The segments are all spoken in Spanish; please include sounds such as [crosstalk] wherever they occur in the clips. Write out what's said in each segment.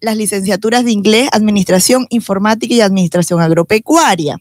las licenciaturas de inglés, administración informática y administración agropecuaria.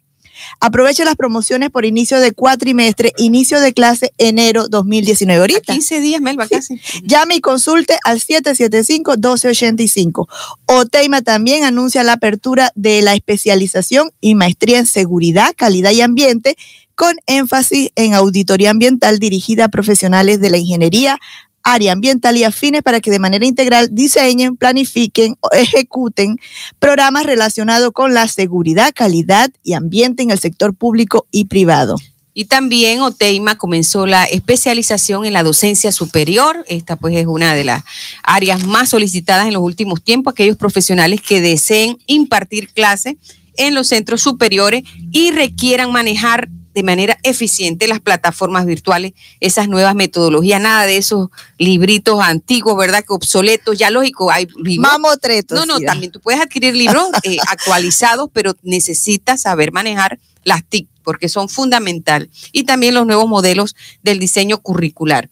Aproveche las promociones por inicio de cuatrimestre, inicio de clase enero 2019. Ahorita. 15 días, Melba, casi. Llame y consulte al 775-1285. Oteima también anuncia la apertura de la especialización y maestría en seguridad, calidad y ambiente con énfasis en auditoría ambiental dirigida a profesionales de la ingeniería, área ambiental y afines para que de manera integral diseñen, planifiquen o ejecuten programas relacionados con la seguridad, calidad y ambiente en el sector público y privado. Y también Oteima comenzó la especialización en la docencia superior. Esta pues es una de las áreas más solicitadas en los últimos tiempos, aquellos profesionales que deseen impartir clases en los centros superiores y requieran manejar de manera eficiente las plataformas virtuales, esas nuevas metodologías, nada de esos libritos antiguos, ¿verdad? Que obsoletos, ya lógico, hay libros. Mamotretos. No, no, también tú puedes adquirir libros [laughs] eh, actualizados, pero necesitas saber manejar las TIC porque son fundamental y también los nuevos modelos del diseño curricular.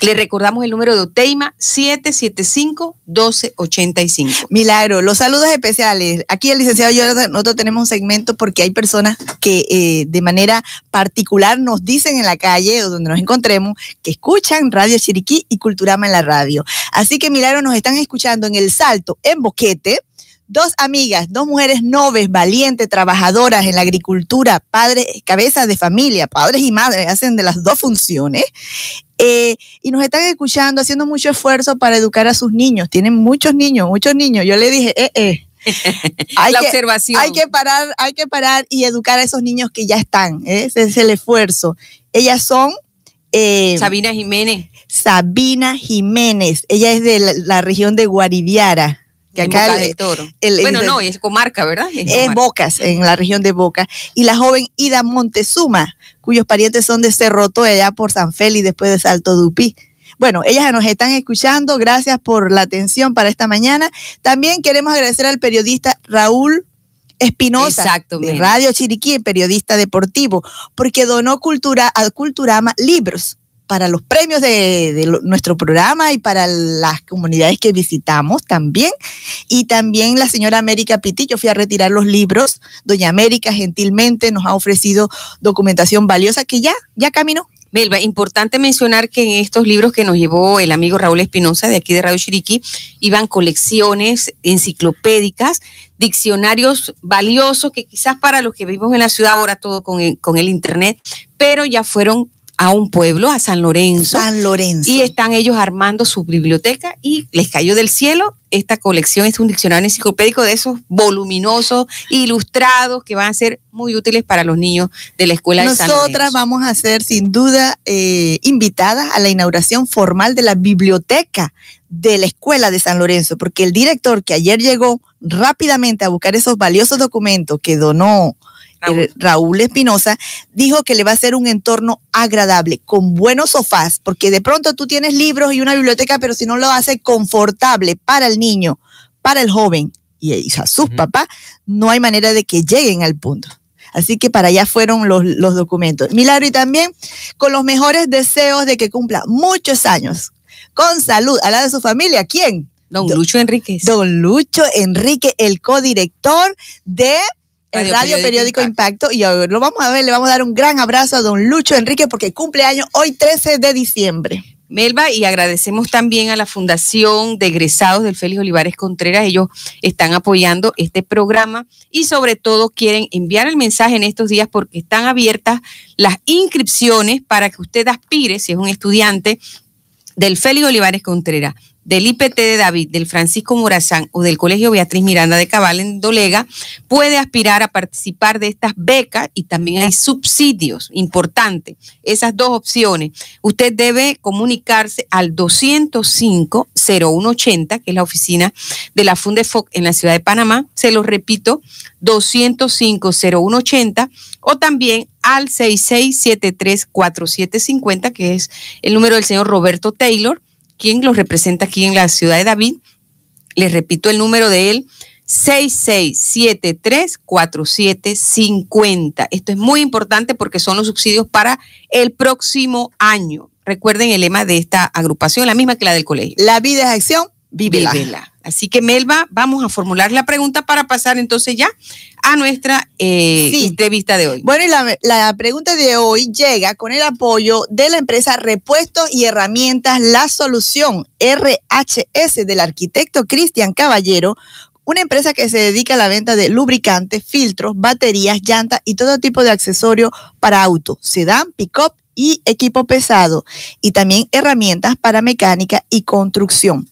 Le recordamos el número de Oteima, 775-1285. Milagro, los saludos especiales. Aquí el licenciado yo nosotros tenemos un segmento porque hay personas que eh, de manera particular nos dicen en la calle o donde nos encontremos que escuchan Radio Chiriquí y Culturama en la radio. Así que Milagro nos están escuchando en El Salto, en Boquete, dos amigas, dos mujeres nobles, valientes, trabajadoras en la agricultura, padres, cabezas de familia, padres y madres, hacen de las dos funciones. Eh, y nos están escuchando, haciendo mucho esfuerzo para educar a sus niños. Tienen muchos niños, muchos niños. Yo le dije, eh, eh. [laughs] Hay la observación. Hay que parar, hay que parar y educar a esos niños que ya están. ¿eh? Ese es el esfuerzo. Ellas son Sabina Jiménez. Sabina Jiménez. Ella es de la, región de Guariviara. Que acá el, Toro. bueno, no, es comarca, ¿verdad? Es, Bocas, en la región de Bocas. Y la joven Ida Montezuma, cuyos parientes son de Cerroto, allá por San Félix, después de Salto Dupí. Bueno, ellas nos están escuchando. Gracias por la atención para esta mañana. También queremos agradecer al periodista Raúl Espinosa de Radio Chiriquí, periodista deportivo, porque donó cultura a Culturama libros para los premios de, nuestro programa y para las comunidades que visitamos también. Y también la señora América Piti, yo fui a retirar los libros. Doña América gentilmente nos ha ofrecido documentación valiosa que ya, ya caminó. Melba, importante mencionar que en estos libros que nos llevó el amigo Raúl Espinosa de aquí de Radio Chiriquí, iban colecciones enciclopédicas, diccionarios valiosos que quizás para los que vivimos en la ciudad ahora todo con con el internet, pero ya fueron a un pueblo, a San Lorenzo. San Lorenzo. Y están ellos armando su biblioteca y les cayó del cielo esta colección. Es un diccionario enciclopédico de esos voluminosos, ilustrados, que van a ser muy útiles para los niños de la escuela de San Lorenzo. Nosotras vamos a ser sin duda eh, invitadas a la inauguración formal de la biblioteca de la escuela de San Lorenzo, porque el director que ayer llegó rápidamente a buscar esos valiosos documentos que donó Raúl Espinosa, dijo que le va a ser un entorno agradable, con buenos sofás, porque de pronto tú tienes libros y una biblioteca, pero si no lo hace confortable para el niño, para el joven y, a sus papás, no hay manera de que lleguen al punto. Así que para allá fueron los, los documentos. Milagro y también con los mejores deseos de que cumpla muchos años, con salud, a la de su familia. ¿Quién? Don Lucho Enríquez. Don Lucho Enrique, el codirector de el Radio, Periódico, Impacto. Y hoy lo vamos a ver, le vamos a dar un gran abrazo a don Lucho Enrique porque cumple año hoy 13 de diciembre. Melba, y agradecemos también a la Fundación de Egresados del Félix Olivares Contreras. Ellos están apoyando este programa y sobre todo quieren enviar el mensaje en estos días porque están abiertas las inscripciones para que usted aspire, si es un estudiante, del Félix Olivares Contreras del IPT de David, del Francisco Morazán o del Colegio Beatriz Miranda de Cabal en Dolega, puede aspirar a participar de estas becas y también hay subsidios importantes. Esas dos opciones. Usted debe comunicarse al 205-0180, que es la oficina de la Fundefoc en la ciudad de Panamá. Se lo repito, 205-0180 o también al 6673-4750, que es el número del señor Roberto Taylor quien los representa aquí en la ciudad de David. Les repito el número de él, 66734750. Esto es muy importante porque son los subsidios para el próximo año. Recuerden el lema de esta agrupación, la misma que la del colegio. La vida es acción, vívela. Así que Melba, vamos a formular la pregunta para pasar entonces ya a nuestra eh, entrevista de hoy. Bueno, y la, la, pregunta de hoy llega con el apoyo de la empresa Repuestos y Herramientas La Solución, RHS, del arquitecto Cristian Caballero, una empresa que se dedica a la venta de lubricantes, filtros, baterías, llantas y todo tipo de accesorios para auto, sedán, pick-up y equipo pesado y también herramientas para mecánica y construcción.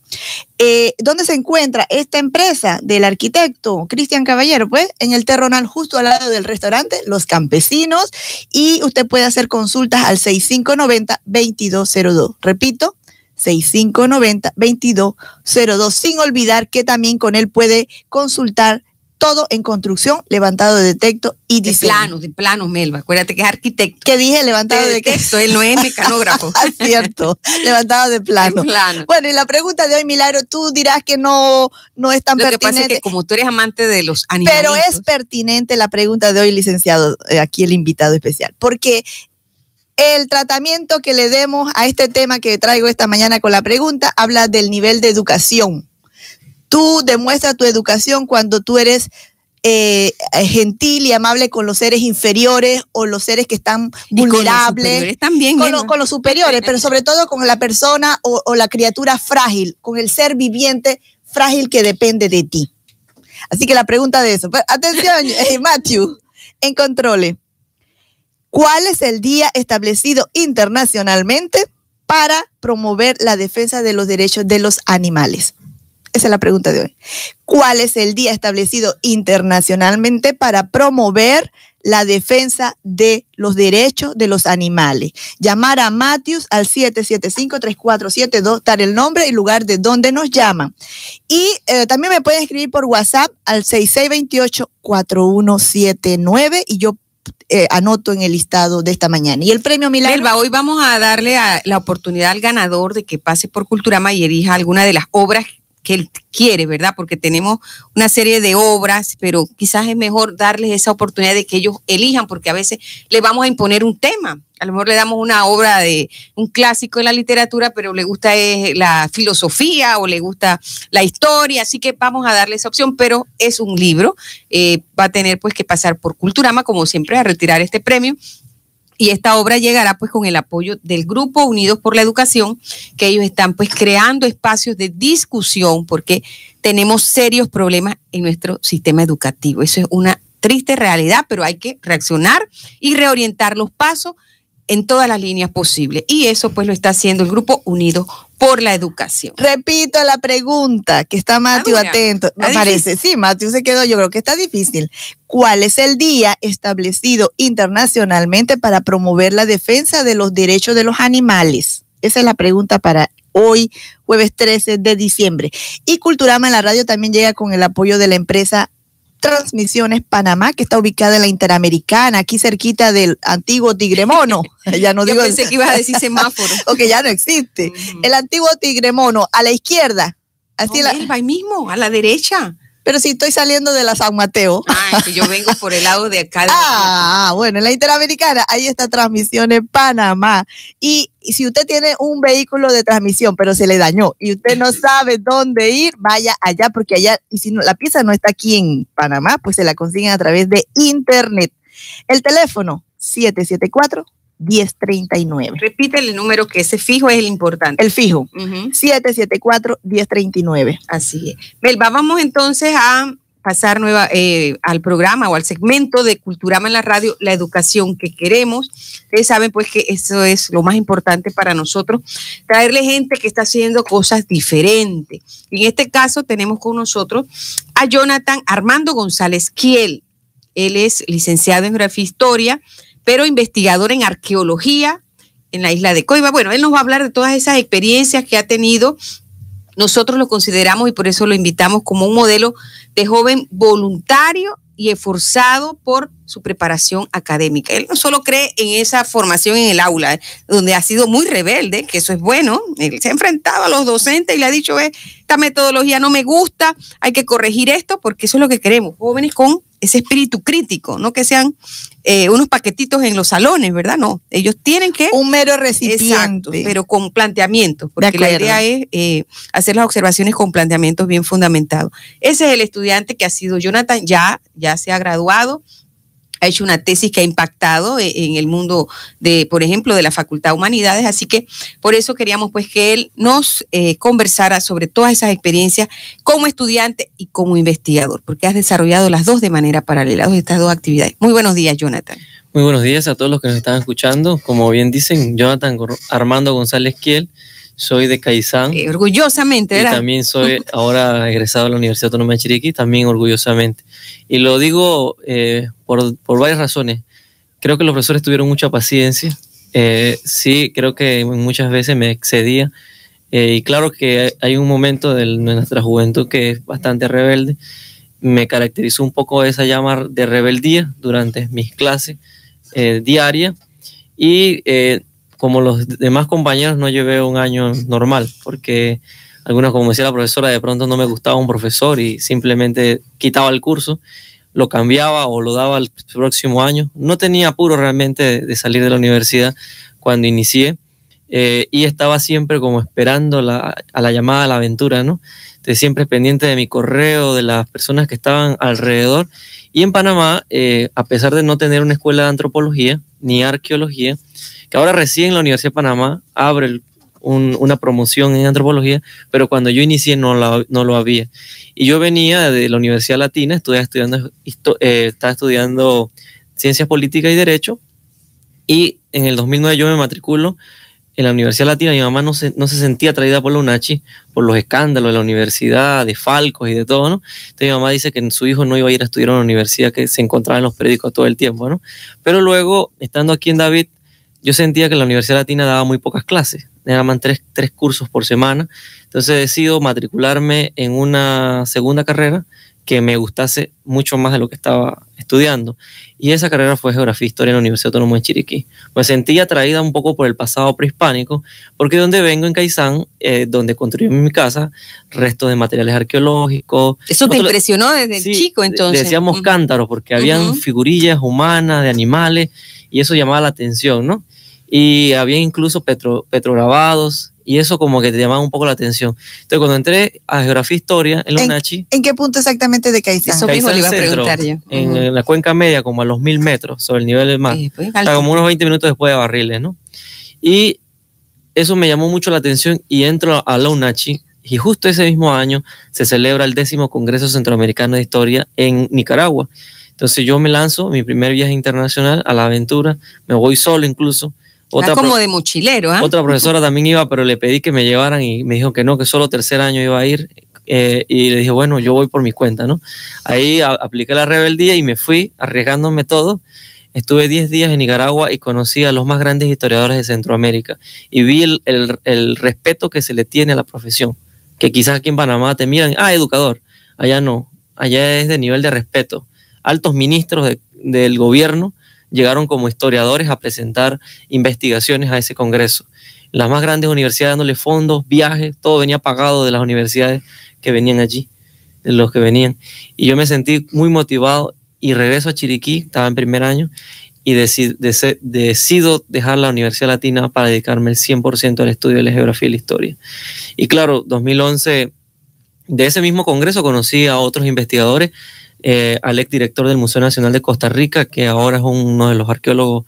Eh, ¿Dónde se encuentra esta empresa del arquitecto Cristian Caballero? Pues en el Terronal, justo al lado del restaurante Los Campesinos, y usted puede hacer consultas al 6590-2202. Repito, 6590-2202, sin olvidar que también con él puede consultar todo en construcción, levantado de texto y diseño. De planos, de planos, Melba. Acuérdate que es arquitecto. ¿Qué dije? Levantado de, texto, él no es mecanógrafo. [laughs] Cierto, levantado de plano. Bueno, y la pregunta de hoy, Milagro, tú dirás que no, no es tan pertinente. Lo que pasa es que como tú eres amante de los animales. Pero es pertinente la pregunta de hoy, licenciado, eh, aquí el invitado especial, porque el tratamiento que le demos a este tema que traigo esta mañana con la pregunta habla del nivel de educación. Tú demuestras tu educación cuando tú eres eh, gentil y amable con los seres inferiores o los seres que están vulnerables. Con los también. Con, los superiores, pero sobre todo con la persona o, la criatura frágil, con el ser viviente frágil que depende de ti. Así que la pregunta de eso. Pues, atención, [laughs] eh, Matthew, en controle. ¿Cuál es el día establecido internacionalmente para promover la defensa de los derechos de los animales? Esa es la pregunta de hoy. ¿Cuál es el día establecido internacionalmente para promover la defensa de los derechos de los animales? Llamar a Matthews al 775-3472, dar el nombre y lugar de donde nos llaman. Y eh, también me pueden escribir por WhatsApp al 6628-4179 y yo eh, anoto en el listado de esta mañana. Y el premio Milagro. Elba, hoy vamos a darle la oportunidad al ganador de que pase por Culturama y alguna de las obras que él quiere, ¿verdad? Porque tenemos una serie de obras, pero quizás es mejor darles esa oportunidad de que ellos elijan, porque a veces le vamos a imponer un tema. A lo mejor le damos una obra de un clásico de la literatura, pero le gusta eh, la filosofía o le gusta la historia, así que vamos a darle esa opción, pero es un libro, eh, va a tener pues que pasar por Culturama, como siempre, a retirar este premio y esta obra llegará pues con el apoyo del Grupo Unidos por la Educación, que ellos están pues creando espacios de discusión porque tenemos serios problemas en nuestro sistema educativo. Eso es una triste realidad, pero hay que reaccionar y reorientar los pasos en todas las líneas posibles. Y eso pues lo está haciendo el Grupo Unidos por la Educación. Repito la pregunta, que está Mateo atento. Me parece, sí, Mateo se quedó, yo creo que está difícil. ¿Cuál es el día establecido internacionalmente para promover la defensa de los derechos de los animales? Esa es la pregunta para hoy, jueves 13 de diciembre. Y Culturama en la radio también llega con el apoyo de la empresa Transmisiones Panamá, que está ubicada en la Interamericana, aquí cerquita del antiguo Tigremono. [laughs] ya no digo. Yo pensé que ibas a decir semáforo. [laughs] o que ya no existe. El antiguo Tigremono, a la izquierda. Así la, ahí mismo, a la derecha. Pero si estoy saliendo de la San Mateo. Ah, que yo vengo por el lado de acá. [laughs] ah, bueno, en la Interamericana, ahí está transmisión en Panamá. Y, si usted tiene un vehículo de transmisión, pero se le dañó y usted no sabe dónde ir, vaya allá, porque allá, y si no, la pieza no está aquí en Panamá, pues se la consiguen a través de Internet. El teléfono 774 1039. Repite el número que ese fijo es el importante. El fijo. 774-1039. Así es. Melba, vamos entonces a pasar nueva, eh, al programa o al segmento de Culturama en la radio, la educación que queremos. Ustedes saben pues que eso es lo más importante para nosotros, traerle gente que está haciendo cosas diferentes. En este caso tenemos con nosotros a Jonathan Armando González Kiel. Él es licenciado en Geografía e Historia, pero investigador en arqueología en la isla de Coiba. Bueno, él nos va a hablar de todas esas experiencias que ha tenido. Nosotros lo consideramos y por eso lo invitamos como un modelo de joven voluntario y esforzado por su preparación académica. Él no solo cree en esa formación en el aula, donde ha sido muy rebelde, que eso es bueno. Él se ha enfrentado a los docentes y le ha dicho, esta metodología no me gusta, hay que corregir esto, porque eso es lo que queremos, jóvenes con ese espíritu crítico, no que sean eh, unos paquetitos en los salones, ¿verdad? No, ellos tienen que... Un mero recipiente. pero con planteamientos, porque la idea es eh, hacer las observaciones con planteamientos bien fundamentados. Ese es el estudiante que ha sido Jonathan, ya, ya se ha graduado, ha hecho una tesis que ha impactado e, en el mundo de, por ejemplo, de la Facultad de Humanidades. Así que por eso queríamos pues que él nos eh, conversara sobre todas esas experiencias como estudiante y como investigador, porque has desarrollado las dos de manera paralela, estas dos actividades. Muy buenos días, Jonathan. Muy buenos días a todos los que nos están escuchando. Como bien dicen, Jonathan Armando González Kiel soy de Caizán. orgullosamente, ¿verdad? Y también soy [laughs] ahora egresado de la Universidad Autónoma de Chiriquí, también orgullosamente. Y lo digo eh, por, por, varias razones. Creo que los profesores tuvieron mucha paciencia. Eh, sí, creo que muchas veces me excedía. Eh, y claro que hay un momento de nuestra juventud que es bastante rebelde. Me caracterizó un poco esa llama de rebeldía durante mis clases diarias. Y como los demás compañeros no llevé un año normal, porque algunas, como decía la profesora, de pronto no me gustaba un profesor y simplemente quitaba el curso, lo cambiaba o lo daba al próximo año. No tenía apuro realmente de, salir de la universidad cuando inicié eh, y estaba siempre como esperando a la llamada a la aventura, ¿no? siempre pendiente de mi correo, de las personas que estaban alrededor. Y en Panamá, eh, a pesar de no tener una escuela de antropología ni arqueología, ahora recién la Universidad de Panamá abre una promoción en antropología, pero cuando yo inicié no, no lo había. Y yo venía de la Universidad Latina, estudiando, eh, estaba estudiando Ciencias Políticas y Derecho, y en el 2009 yo me matriculo en la Universidad Latina. Mi mamá no se, no se sentía atraída por la UNACHI, por los escándalos de la universidad, de Falcos y de todo, ¿no? Entonces mi mamá dice que su hijo no iba a ir a estudiar a una universidad que se encontraba en los periódicos todo el tiempo, ¿no? Pero luego, estando aquí en David, yo sentía que la Universidad Latina daba muy pocas clases, daban tres, tres cursos por semana, entonces decido matricularme en una segunda carrera que me gustase mucho más de lo que estaba estudiando. Y esa carrera fue Geografía e Historia en la Universidad Autónoma de Chiriquí. Me sentí atraída un poco por el pasado prehispánico, porque donde vengo, en Caizán, eh, donde construí mi casa, restos de materiales arqueológicos. ¿Eso te impresionó desde chico entonces? Decíamos cántaros, porque habían figurillas humanas, de animales, y eso llamaba la atención, ¿no? Y había incluso petro, petrograbados y eso como que te llamaba un poco la atención. Entonces cuando entré a Geografía e Historia en la UNACHI. ¿En qué punto exactamente de Caizán? Eso mismo le iba a preguntar yo. En, la cuenca media, como a los mil metros sobre el nivel del mar. Pues, como unos 20 minutos después de Barriles, ¿no? Y eso me llamó mucho la atención y entro a la UNACHI y justo ese mismo año se celebra el décimo Congreso Centroamericano de Historia en Nicaragua. Entonces yo me lanzo mi primer viaje internacional a la aventura, me voy solo incluso, otra como de mochilero, ¿ah? Otra profesora también iba, pero le pedí que me llevaran y me dijo que no, que solo tercer año iba a ir. Eh, y le dije, bueno, yo voy por mi cuenta, ¿no? Ahí apliqué la rebeldía y me fui arriesgándome todo. Estuve 10 días en Nicaragua y conocí a los más grandes historiadores de Centroamérica y vi el, el, respeto que se le tiene a la profesión. Que quizás aquí en Panamá te miran, ah, educador. Allá no, allá es de nivel de respeto. Altos ministros del gobierno llegaron como historiadores a presentar investigaciones a ese congreso. Las más grandes universidades dándole fondos, viajes, todo venía pagado de las universidades que venían allí, de los que venían. Y yo me sentí muy motivado y regreso a Chiriquí, estaba en primer año, y decido, dejar la Universidad Latina para dedicarme el 100% al estudio de la geografía y la historia. Y claro, 2011, de ese mismo congreso conocí a otros investigadores eh, al ex director del Museo Nacional de Costa Rica, que ahora es uno de los arqueólogos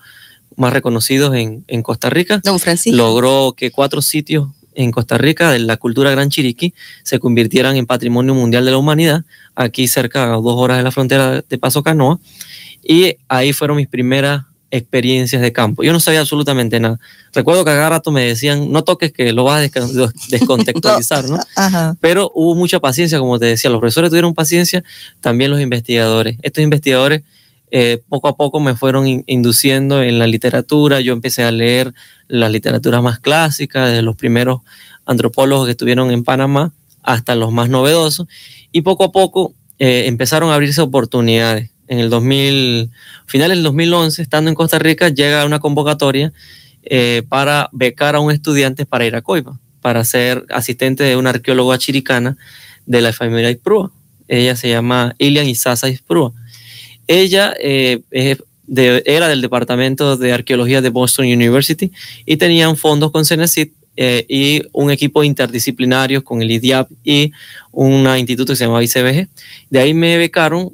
más reconocidos en, en Costa Rica. Don Francisco. Logró que cuatro sitios en Costa Rica de la cultura Gran Chiriquí se convirtieran en Patrimonio Mundial de la Humanidad, aquí cerca a dos horas de la frontera de Paso Canoa. Y ahí fueron mis primeras experiencias de campo. Yo no sabía absolutamente nada. Recuerdo que a cada rato me decían, no toques que lo vas a [laughs] descontextualizar, ¿no? [laughs] Pero hubo mucha paciencia, como te decía, los profesores tuvieron paciencia, también los investigadores. Estos investigadores eh, poco a poco me fueron induciendo en la literatura, yo empecé a leer las literaturas más clásicas, de los primeros antropólogos que estuvieron en Panamá hasta los más novedosos, y poco a poco eh, empezaron a abrirse oportunidades en el 2000, finales del 2011, estando en Costa Rica, llega una convocatoria eh, para becar a un estudiante para ir a Coiba, para ser asistente de una arqueóloga chiricana de la familia Isprúa. Ella se llama Ilian Isasa Isprúa. Ella eh, era del Departamento de Arqueología de Boston University y tenían fondos con CENESID eh, y un equipo interdisciplinario con el IDIAP y un instituto que se llamaba ICBG. De ahí me becaron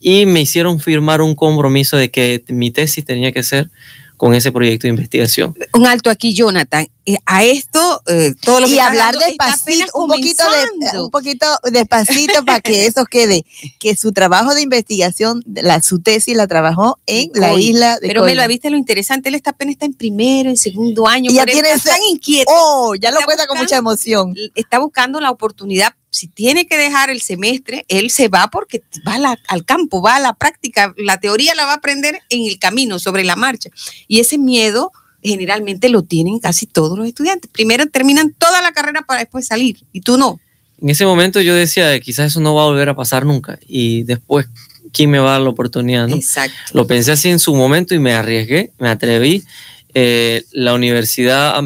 y me hicieron firmar un compromiso de que mi tesis tenía que ser con ese proyecto de investigación. Un alto aquí, Jonathan. Eh, a esto, eh, todo lo que y hablar despacito, un poquito, de, un poquito despacito para que eso quede, que su trabajo de investigación, la, su tesis la trabajó en la isla de Pero me lo viste lo interesante, él está apenas está en primero, en segundo año. Y ya tiene tan inquieto. Oh, ya lo cuenta con mucha emoción. Está buscando la oportunidad si tiene que dejar el semestre, él se va porque va al campo, va a la práctica, la teoría la va a aprender en el camino, sobre la marcha. Y ese miedo generalmente lo tienen casi todos los estudiantes. Primero terminan toda la carrera para después salir y tú no. En ese momento yo decía, quizás eso no va a volver a pasar nunca y después, ¿quién me va a dar la oportunidad? ¿no? Exacto. Lo pensé así en su momento y me arriesgué, me atreví eh, la universidad, ah,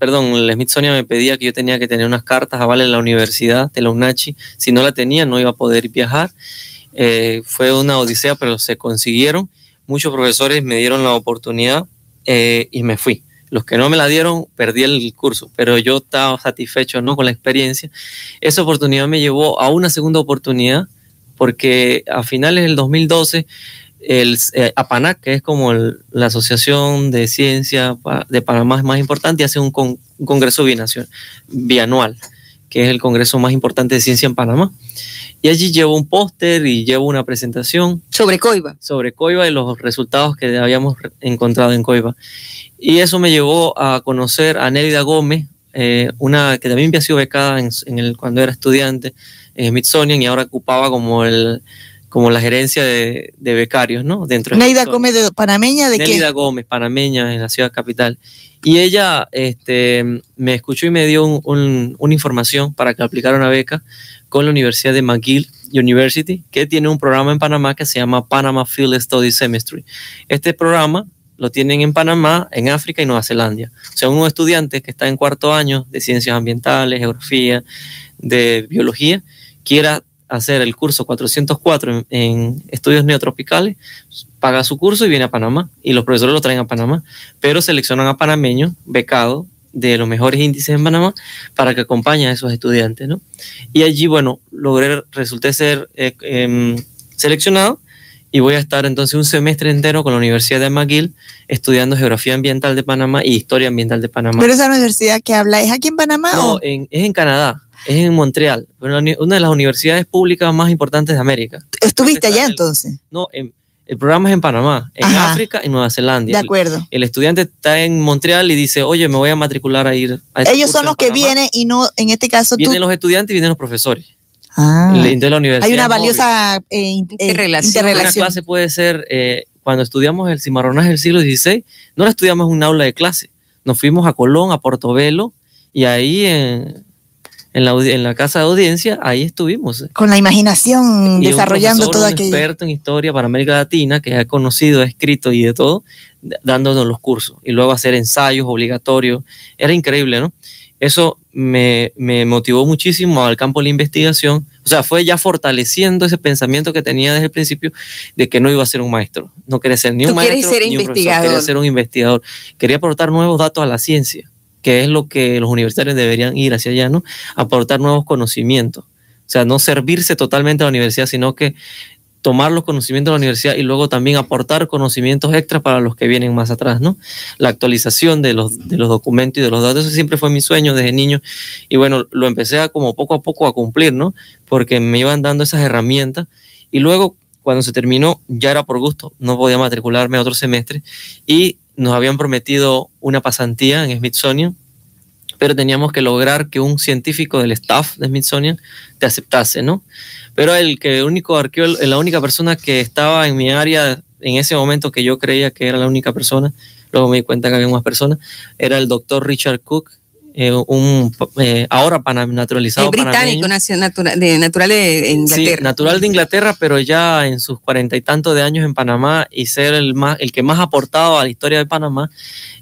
perdón, el Smithsonian me pedía que yo tenía que tener unas cartas avales en la universidad de la UNACHI. Si no la tenía, no iba a poder viajar. Eh, fue una odisea, pero se consiguieron. Muchos profesores me dieron la oportunidad eh, y me fui. Los que no me la dieron, perdí el curso, pero yo estaba satisfecho ¿no? con la experiencia. Esa oportunidad me llevó a una segunda oportunidad, porque a finales del 2012 el eh, APANAC, que es como la Asociación de Ciencia de Panamá más importante, hace un, congreso bianual, que es el congreso más importante de ciencia en Panamá. Y allí llevo un póster y llevo una presentación. Sobre Coiba. Sobre Coiba y los resultados que habíamos encontrado en Coiba. Y eso me llevó a conocer a Nélida Gómez, eh, una que también había sido becada en, el, cuando era estudiante en Smithsonian y ahora ocupaba como el, como la gerencia de, becarios, ¿no? Dentro Neida Gómez, de panameña, ¿de Neida Gómez, panameña, en la ciudad capital. Y ella este, me escuchó y me dio una información para que aplicara una beca con la Universidad de McGill University, que tiene un programa en Panamá que se llama Panama Field Study Semestry. Este programa lo tienen en Panamá, en África y Nueva Zelanda. O sea, un estudiante que está en cuarto año de ciencias ambientales, geografía, de biología, quiera hacer el curso 404 en, estudios neotropicales, paga su curso y viene a Panamá. Y los profesores lo traen a Panamá, pero seleccionan a panameños becados de los mejores índices en Panamá para que acompañen a esos estudiantes, ¿no? Y allí, bueno, logré, resulté ser eh, em, seleccionado y voy a estar entonces un semestre entero con la Universidad de McGill estudiando Geografía Ambiental de Panamá y Historia Ambiental de Panamá. ¿Pero esa universidad que habla es aquí en Panamá? No, es en Canadá es en Montreal, una de las universidades públicas más importantes de América. ¿Estuviste allá entonces? No, el programa es en Panamá, en África y Nueva Zelanda. De acuerdo. El, estudiante está en Montreal y dice, oye, me voy a matricular a ir a este Ellos son los que vienen y no, en este caso Vienen los estudiantes y vienen los profesores. Ah. De la universidad Hay una valiosa eh, eh, interrelación. Una clase puede ser, eh, cuando estudiamos el cimarronaje del siglo XVI, no la estudiamos en un aula de clase. Nos fuimos a Colón, a Portobelo, y ahí en, en la, en la casa de audiencia, ahí estuvimos. Con la imaginación desarrollando todo aquello. Un experto en historia para América Latina que ha conocido, ha escrito y de todo, dándonos los cursos. Y luego hacer ensayos obligatorios. Era increíble, ¿no? Eso me, me motivó muchísimo al campo de la investigación. O sea, fue ya fortaleciendo ese pensamiento que tenía desde el principio de que no iba a ser un maestro. No quería ser ni un maestro ser ni un investigador. quería ser un investigador. Quería aportar nuevos datos a la ciencia que es lo que los universitarios deberían ir hacia allá, ¿no? Aportar nuevos conocimientos. O sea, no servirse totalmente a la universidad, sino que tomar los conocimientos de la universidad y luego también aportar conocimientos extras para los que vienen más atrás, ¿no? La actualización de los, de los documentos y de los datos, eso siempre fue mi sueño desde niño y bueno, lo empecé a como poco a poco a cumplir, ¿no? Porque me iban dando esas herramientas y luego cuando se terminó ya era por gusto, no podía matricularme a otro semestre y nos habían prometido una pasantía en Smithsonian, pero teníamos que lograr que un científico del staff de Smithsonian te aceptase, ¿no? Pero el que único arqueólogo, la única persona que estaba en mi área en ese momento que yo creía que era la única persona, luego me di cuenta que había más personas, era el doctor Richard Cook, eh, un eh, ahora naturalizado. Es británico, de, natural de Inglaterra. Sí, natural de Inglaterra, pero ya en sus cuarenta y tantos de años en Panamá y ser el, más, el que más ha aportado a la historia de Panamá,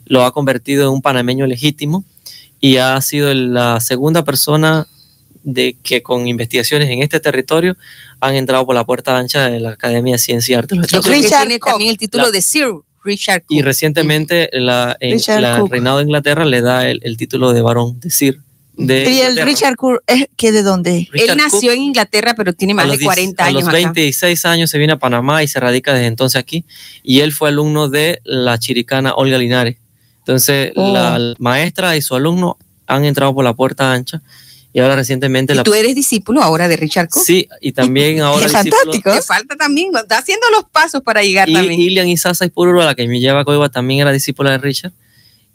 lo ha convertido en un panameño legítimo y ha sido la segunda persona de que con investigaciones en este territorio han entrado por la puerta ancha de la Academia de Ciencia y Arte de los Yo creo que tiene también el título La- de Sir Richard Y Cook. recientemente la, en- reinado de Inglaterra le da el, el título de varón, decir, de Y el Inglaterra. Richard Cook, ¿es que de dónde? Richard Él nació Cook, en Inglaterra, pero tiene a más los de 10 40 a años los acá. 26 años se viene a Panamá y se radica desde entonces aquí. Y él fue alumno de la chiricana Olga Linares. Entonces, Oh. la maestra y su alumno han entrado por la puerta ancha y ahora recientemente ¿Y la... tú eres discípulo ahora de Richard Cook? Sí, y también [laughs] ahora... Discípulo- fantástico. Te falta también, está haciendo los pasos para llegar Y también. Ilian Isasa y Pururu, la que me lleva a Coiba, también era discípula de Richard.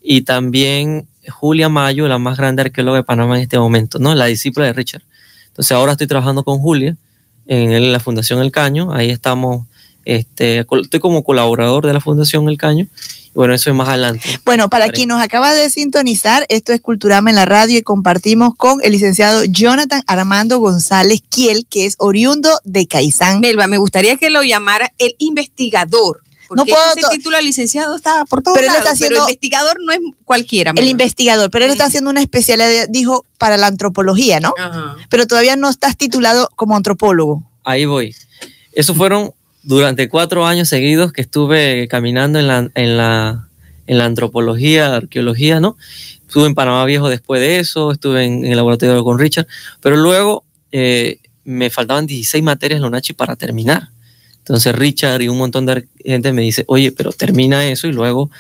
Y también Julia Mayo, la más grande arqueóloga de Panamá en este momento, ¿no? La discípula de Richard. Entonces ahora estoy trabajando con Julia en la Fundación El Caño. Ahí estamos, este, estoy como colaborador de la Fundación El Caño. Bueno, eso es más adelante. Bueno, para quien nos acaba de sintonizar, esto es Culturama en la radio y compartimos con el licenciado Jonathan Armando González Kiel, que es oriundo de Caizán. Melba, me gustaría que lo llamara el investigador. No Porque puedo ese título de licenciado está por todos Pero lados, está haciendo- pero investigador no es cualquiera. El investigador, pero él está haciendo una especialidad, dijo, para la antropología, ¿no? Ajá. Pero todavía no estás titulado como antropólogo. Ahí voy. Esos fueron durante cuatro años seguidos que estuve caminando en la, en la, en la antropología, arqueología, ¿no? Estuve en Panamá Viejo después de eso, estuve en, el laboratorio con Richard, pero luego eh, me faltaban 16 materias en la UNACHI para terminar. Entonces Richard y un montón de gente me dice, oye, pero termina eso y luego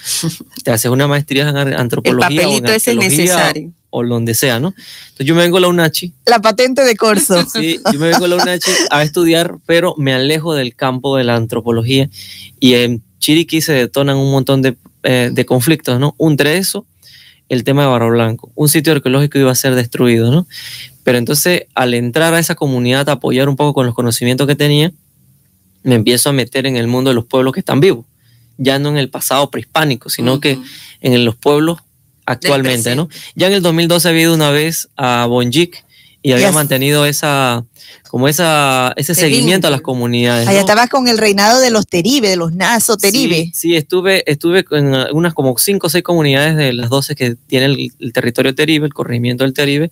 te haces una maestría en El antropología o en papelito ese es arqueología necesario. o donde sea, ¿no? Entonces yo me vengo a la UNACHI La patente de corso. [laughs] Sí, yo me vengo a la UNACHI a estudiar, pero me alejo del campo de la antropología y en Chiriquí se detonan un montón de, eh, de conflictos, ¿no? Entre eso, el tema de Barro Blanco. Un sitio arqueológico iba a ser destruido, ¿no? Pero entonces, al entrar a esa comunidad, a apoyar un poco con los conocimientos que tenía, me empiezo a meter en el mundo de los pueblos que están vivos, ya no en el pasado prehispánico, sino que en los pueblos actualmente, ¿no? Ya en el 2012 había ido una vez a Bonjic y había Yes. mantenido esa, como esa, ese seguimiento a las comunidades. Allá ¿no? estabas con el reinado de los Teribe, de los Nazo Teribe. Sí, sí, estuve, estuve en unas como cinco o seis comunidades de las 12 que tiene el, el territorio Teribe, el corregimiento del Teribe,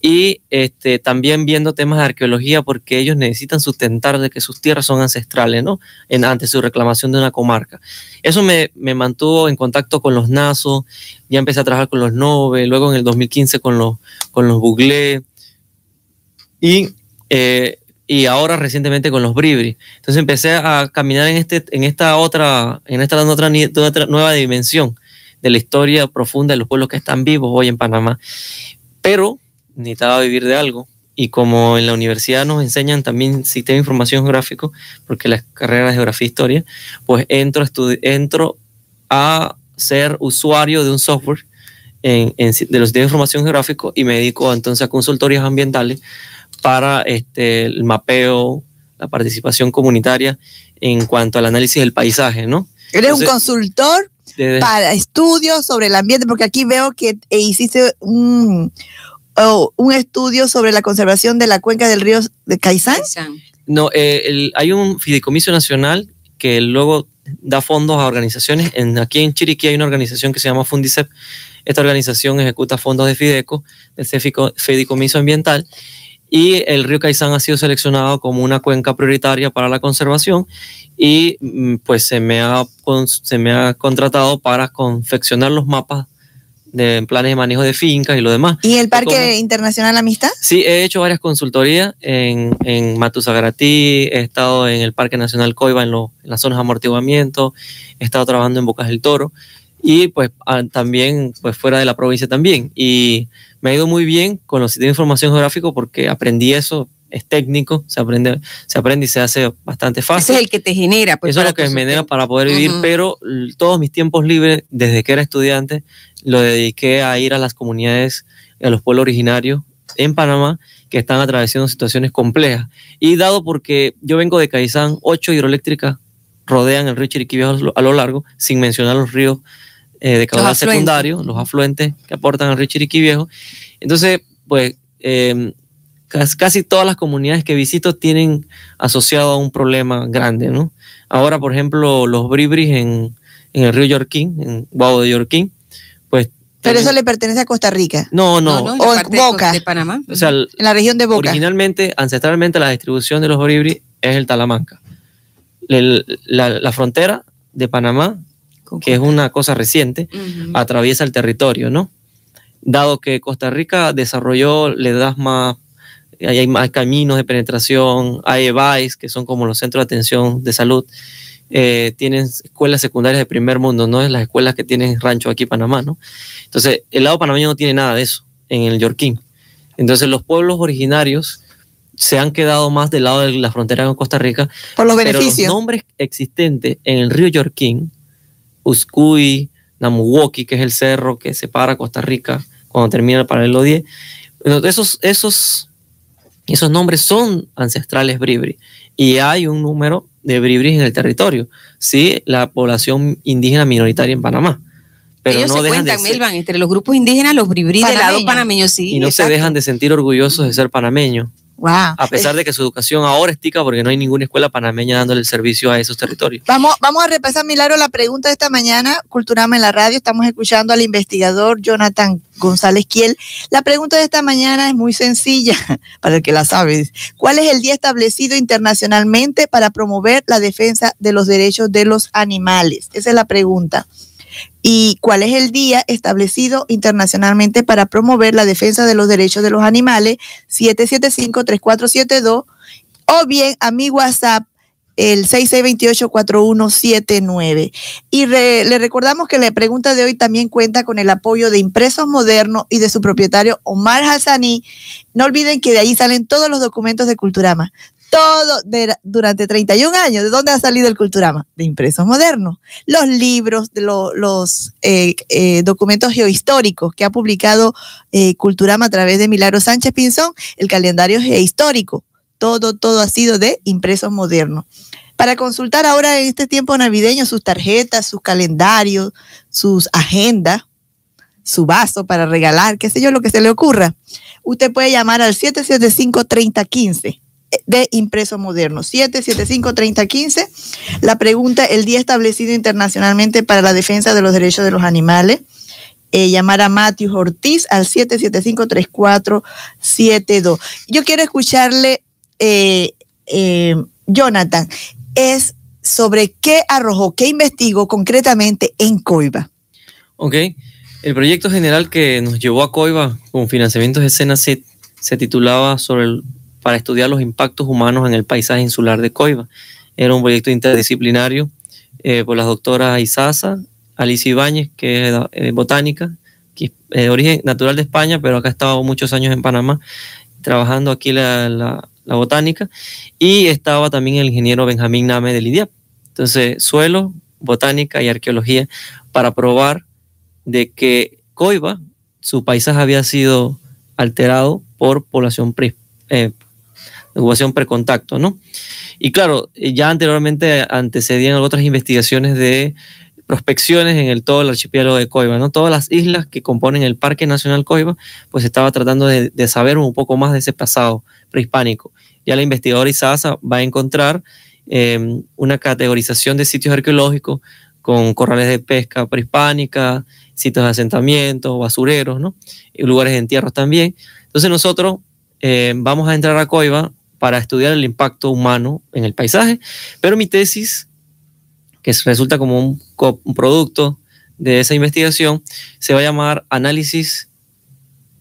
y este, también viendo temas de arqueología porque ellos necesitan sustentar de que sus tierras son ancestrales, ¿no? En, ante su reclamación de una comarca. Eso me, me mantuvo en contacto con los Nazo, ya empecé a trabajar con los Nove, luego en el 2015 con los, con los Buglé, y, eh, y ahora recientemente con los Bribri. Entonces empecé a caminar en, este, en esta otra, en esta otra, otra nueva dimensión de la historia profunda de los pueblos que están vivos hoy en Panamá. Pero necesitaba vivir de algo. Y como en la universidad nos enseñan también sistema de información geográfico, porque las carreras de geografía e historia, pues entro, a entro a ser usuario de un software en, en de los sistemas de información geográfico y me dedico entonces a consultorías ambientales para este, el mapeo, la participación comunitaria en cuanto al análisis del paisaje, ¿no? Eres un consultor Desde- para estudios sobre el ambiente, porque aquí veo que eh, hiciste un, oh, un estudio sobre la conservación de la cuenca del río de Caizán. No, eh, el- hay un fideicomiso nacional que luego da fondos a organizaciones. En, aquí en Chiriquí hay una organización que se llama Fundicep. Esta organización ejecuta fondos de Fideco, de ese fico- fideicomiso ambiental. Y el río Caizán ha sido seleccionado como una cuenca prioritaria para la conservación y mm, pues se me ha, se me ha contratado para confeccionar los mapas de planes de manejo de fincas y lo demás. ¿Y el Parque. Internacional Amistad? Sí, he hecho varias consultorías en, en he estado en el Parque Nacional Coiba, en, lo- en las zonas de amortiguamiento, he estado trabajando en Bocas del Toro y pues ah, también pues fuera de la provincia también. Y me ha ido muy bien con los sistemas de información geográfico porque aprendí eso, es técnico, se aprende, se aprende y se hace bastante Ese fácil. es el que te genera. Pues, Eso es lo que me genera para poder vivir, pero todos mis tiempos libres, desde que era estudiante, lo dediqué a ir a las comunidades, a los pueblos originarios en Panamá que están atravesando situaciones complejas. Y dado porque yo vengo de Caizán, ocho hidroeléctricas rodean el río Chiriquí a lo largo, sin mencionar los ríos eh, de caudal secundario, los afluentes que aportan al río Chiriquí Viejo. Entonces, pues eh, cas- casi todas las comunidades que visito tienen asociado a un problema grande, ¿no? Ahora, por ejemplo, los bribris en, en el río Yorquín, en Guau de Yorquín, pues Pero eso le pertenece a Costa Rica. No, no. en O la en de- Boca. De, Panamá. O sea, En la región de Boca. originalmente, ancestralmente, la distribución de los bribri es el Talamanca. El- la, la frontera de Panamá, que es una cosa reciente, atraviesa el territorio, ¿no? Dado que Costa Rica desarrolló, le das más, hay, hay más caminos de penetración, hay EVAIS, que son como los centros de atención de salud, eh, tienen escuelas secundarias de primer mundo, no es las escuelas que tienen rancho aquí en Panamá, ¿no? Entonces, el lado panameño no tiene nada de eso en el Yorquín. Entonces, los pueblos originarios se han quedado más del lado de la frontera con Costa Rica por los pero los beneficios. nombres existentes en el río Yorquín, Uscuy, Namuwoki, que es el cerro que separa Costa Rica cuando termina el paralelo 10, bueno, esos, esos, esos nombres son ancestrales bribri y hay un número de bribris en el territorio, sí, la población indígena minoritaria en Panamá. Pero Ellos no se dejan de cuentan, ser- Melban, entre los grupos indígenas, los bribrí del lado panameño, sí. y no se dejan de sentir orgullosos de ser panameños, Wow. a pesar de que su educación ahora es tica porque no hay ninguna escuela panameña dándole el servicio a esos territorios. Vamos, vamos a repasar, Milagro, la pregunta de esta mañana. Culturama en la radio. Estamos escuchando al investigador Jonathan González Kiel. La pregunta de esta mañana es muy sencilla, [laughs] para el que la sabe. ¿Cuál es el día establecido internacionalmente para promover la defensa de los derechos de los animales? Esa es la pregunta. ¿Y cuál es el día establecido internacionalmente para promover la defensa de los derechos de los animales? 775-3472 o bien a mi WhatsApp el 6628-4179. Y le recordamos que la pregunta de hoy también cuenta con el apoyo de Impresos Modernos y de su propietario Omar Hassani. No olviden que de ahí salen todos los documentos de Culturama. Todo de- durante 31 años. ¿De dónde ha salido el Culturama? De Impresos Modernos. Los libros, los eh, eh, documentos geohistóricos que ha publicado eh, Culturama a través de Milagro Sánchez Pinzón, el calendario geohistórico todo, todo ha sido de impresos modernos. Para consultar ahora en este tiempo navideño sus tarjetas, sus calendarios, sus agendas, su vaso para regalar, qué sé yo, lo que se le ocurra, usted puede llamar al 775-3015 de Impreso Moderno. 775-3015. La pregunta, el día establecido internacionalmente para la defensa de los derechos de los animales. Eh, llamar a Matthew Ortiz al 775-3472. Yo quiero escucharle eh, eh, Jonathan, es sobre qué arrojó, qué investigó concretamente en Coiba. Ok. El proyecto general que nos llevó a Coiba con financiamientos de Senacet se titulaba sobre para estudiar los impactos humanos en el paisaje insular de Coiba. Era un proyecto interdisciplinario eh, por las doctoras Isaza, Alicia Ibáñez, que es botánica, que es de origen natural de España, pero acá ha estado muchos años en Panamá trabajando aquí la- la botánica, y estaba también el ingeniero Benjamín Name del IDIAP. Entonces, suelo, botánica y arqueología para probar de que Coiba, su paisaje había sido alterado por población pre, eh, precontacto, ¿no? Y claro, ya anteriormente antecedían otras investigaciones de prospecciones en el todo el archipiélago de Coiba, ¿no? Todas las islas que componen el Parque Nacional Coiba, pues estaba tratando de saber un poco más de ese pasado prehispánico. Ya la investigadora Isaza va a encontrar eh, una categorización de sitios arqueológicos con corrales de pesca prehispánica, sitios de asentamiento, basureros, ¿no? Y lugares de entierros también. Entonces nosotros eh, vamos a entrar a Coiba para estudiar el impacto humano en el paisaje, pero mi tesis, que es- resulta como un, un producto de esa investigación, se va a llamar Análisis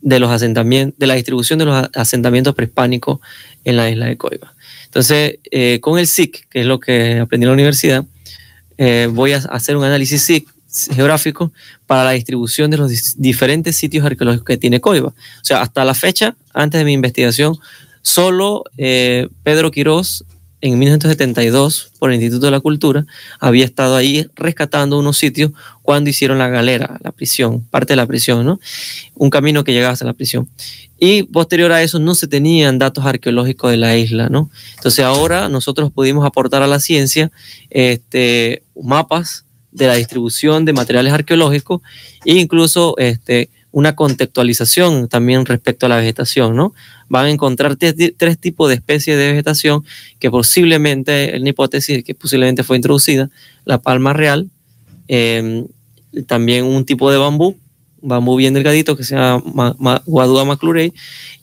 de los asentamientos, de la distribución de los asentamientos prehispánicos en la isla de Coiba. Entonces, eh, con el SIC, que es lo que aprendí en la universidad, eh, voy a hacer un análisis SIC geográfico para la distribución de los diferentes sitios arqueológicos que tiene Coiba. O sea, hasta la fecha, antes de mi investigación, solo eh, Pedro Quirós, en 1972, por el Instituto de la Cultura, había estado ahí rescatando unos sitios cuando hicieron la galera, la prisión, parte de la prisión, ¿no? Un camino que llegaba hasta la prisión. Y posterior a eso no se tenían datos arqueológicos de la isla, ¿no? Entonces ahora nosotros pudimos aportar a la ciencia este, mapas de la distribución de materiales arqueológicos e incluso este, una contextualización también respecto a la vegetación, ¿no? Van a encontrar tres, tipos de especies de vegetación que posiblemente, en hipótesis que posiblemente fue introducida, la palma real, eh, también un tipo de bambú, bambú bien delgadito que se llama Guadua maclurei,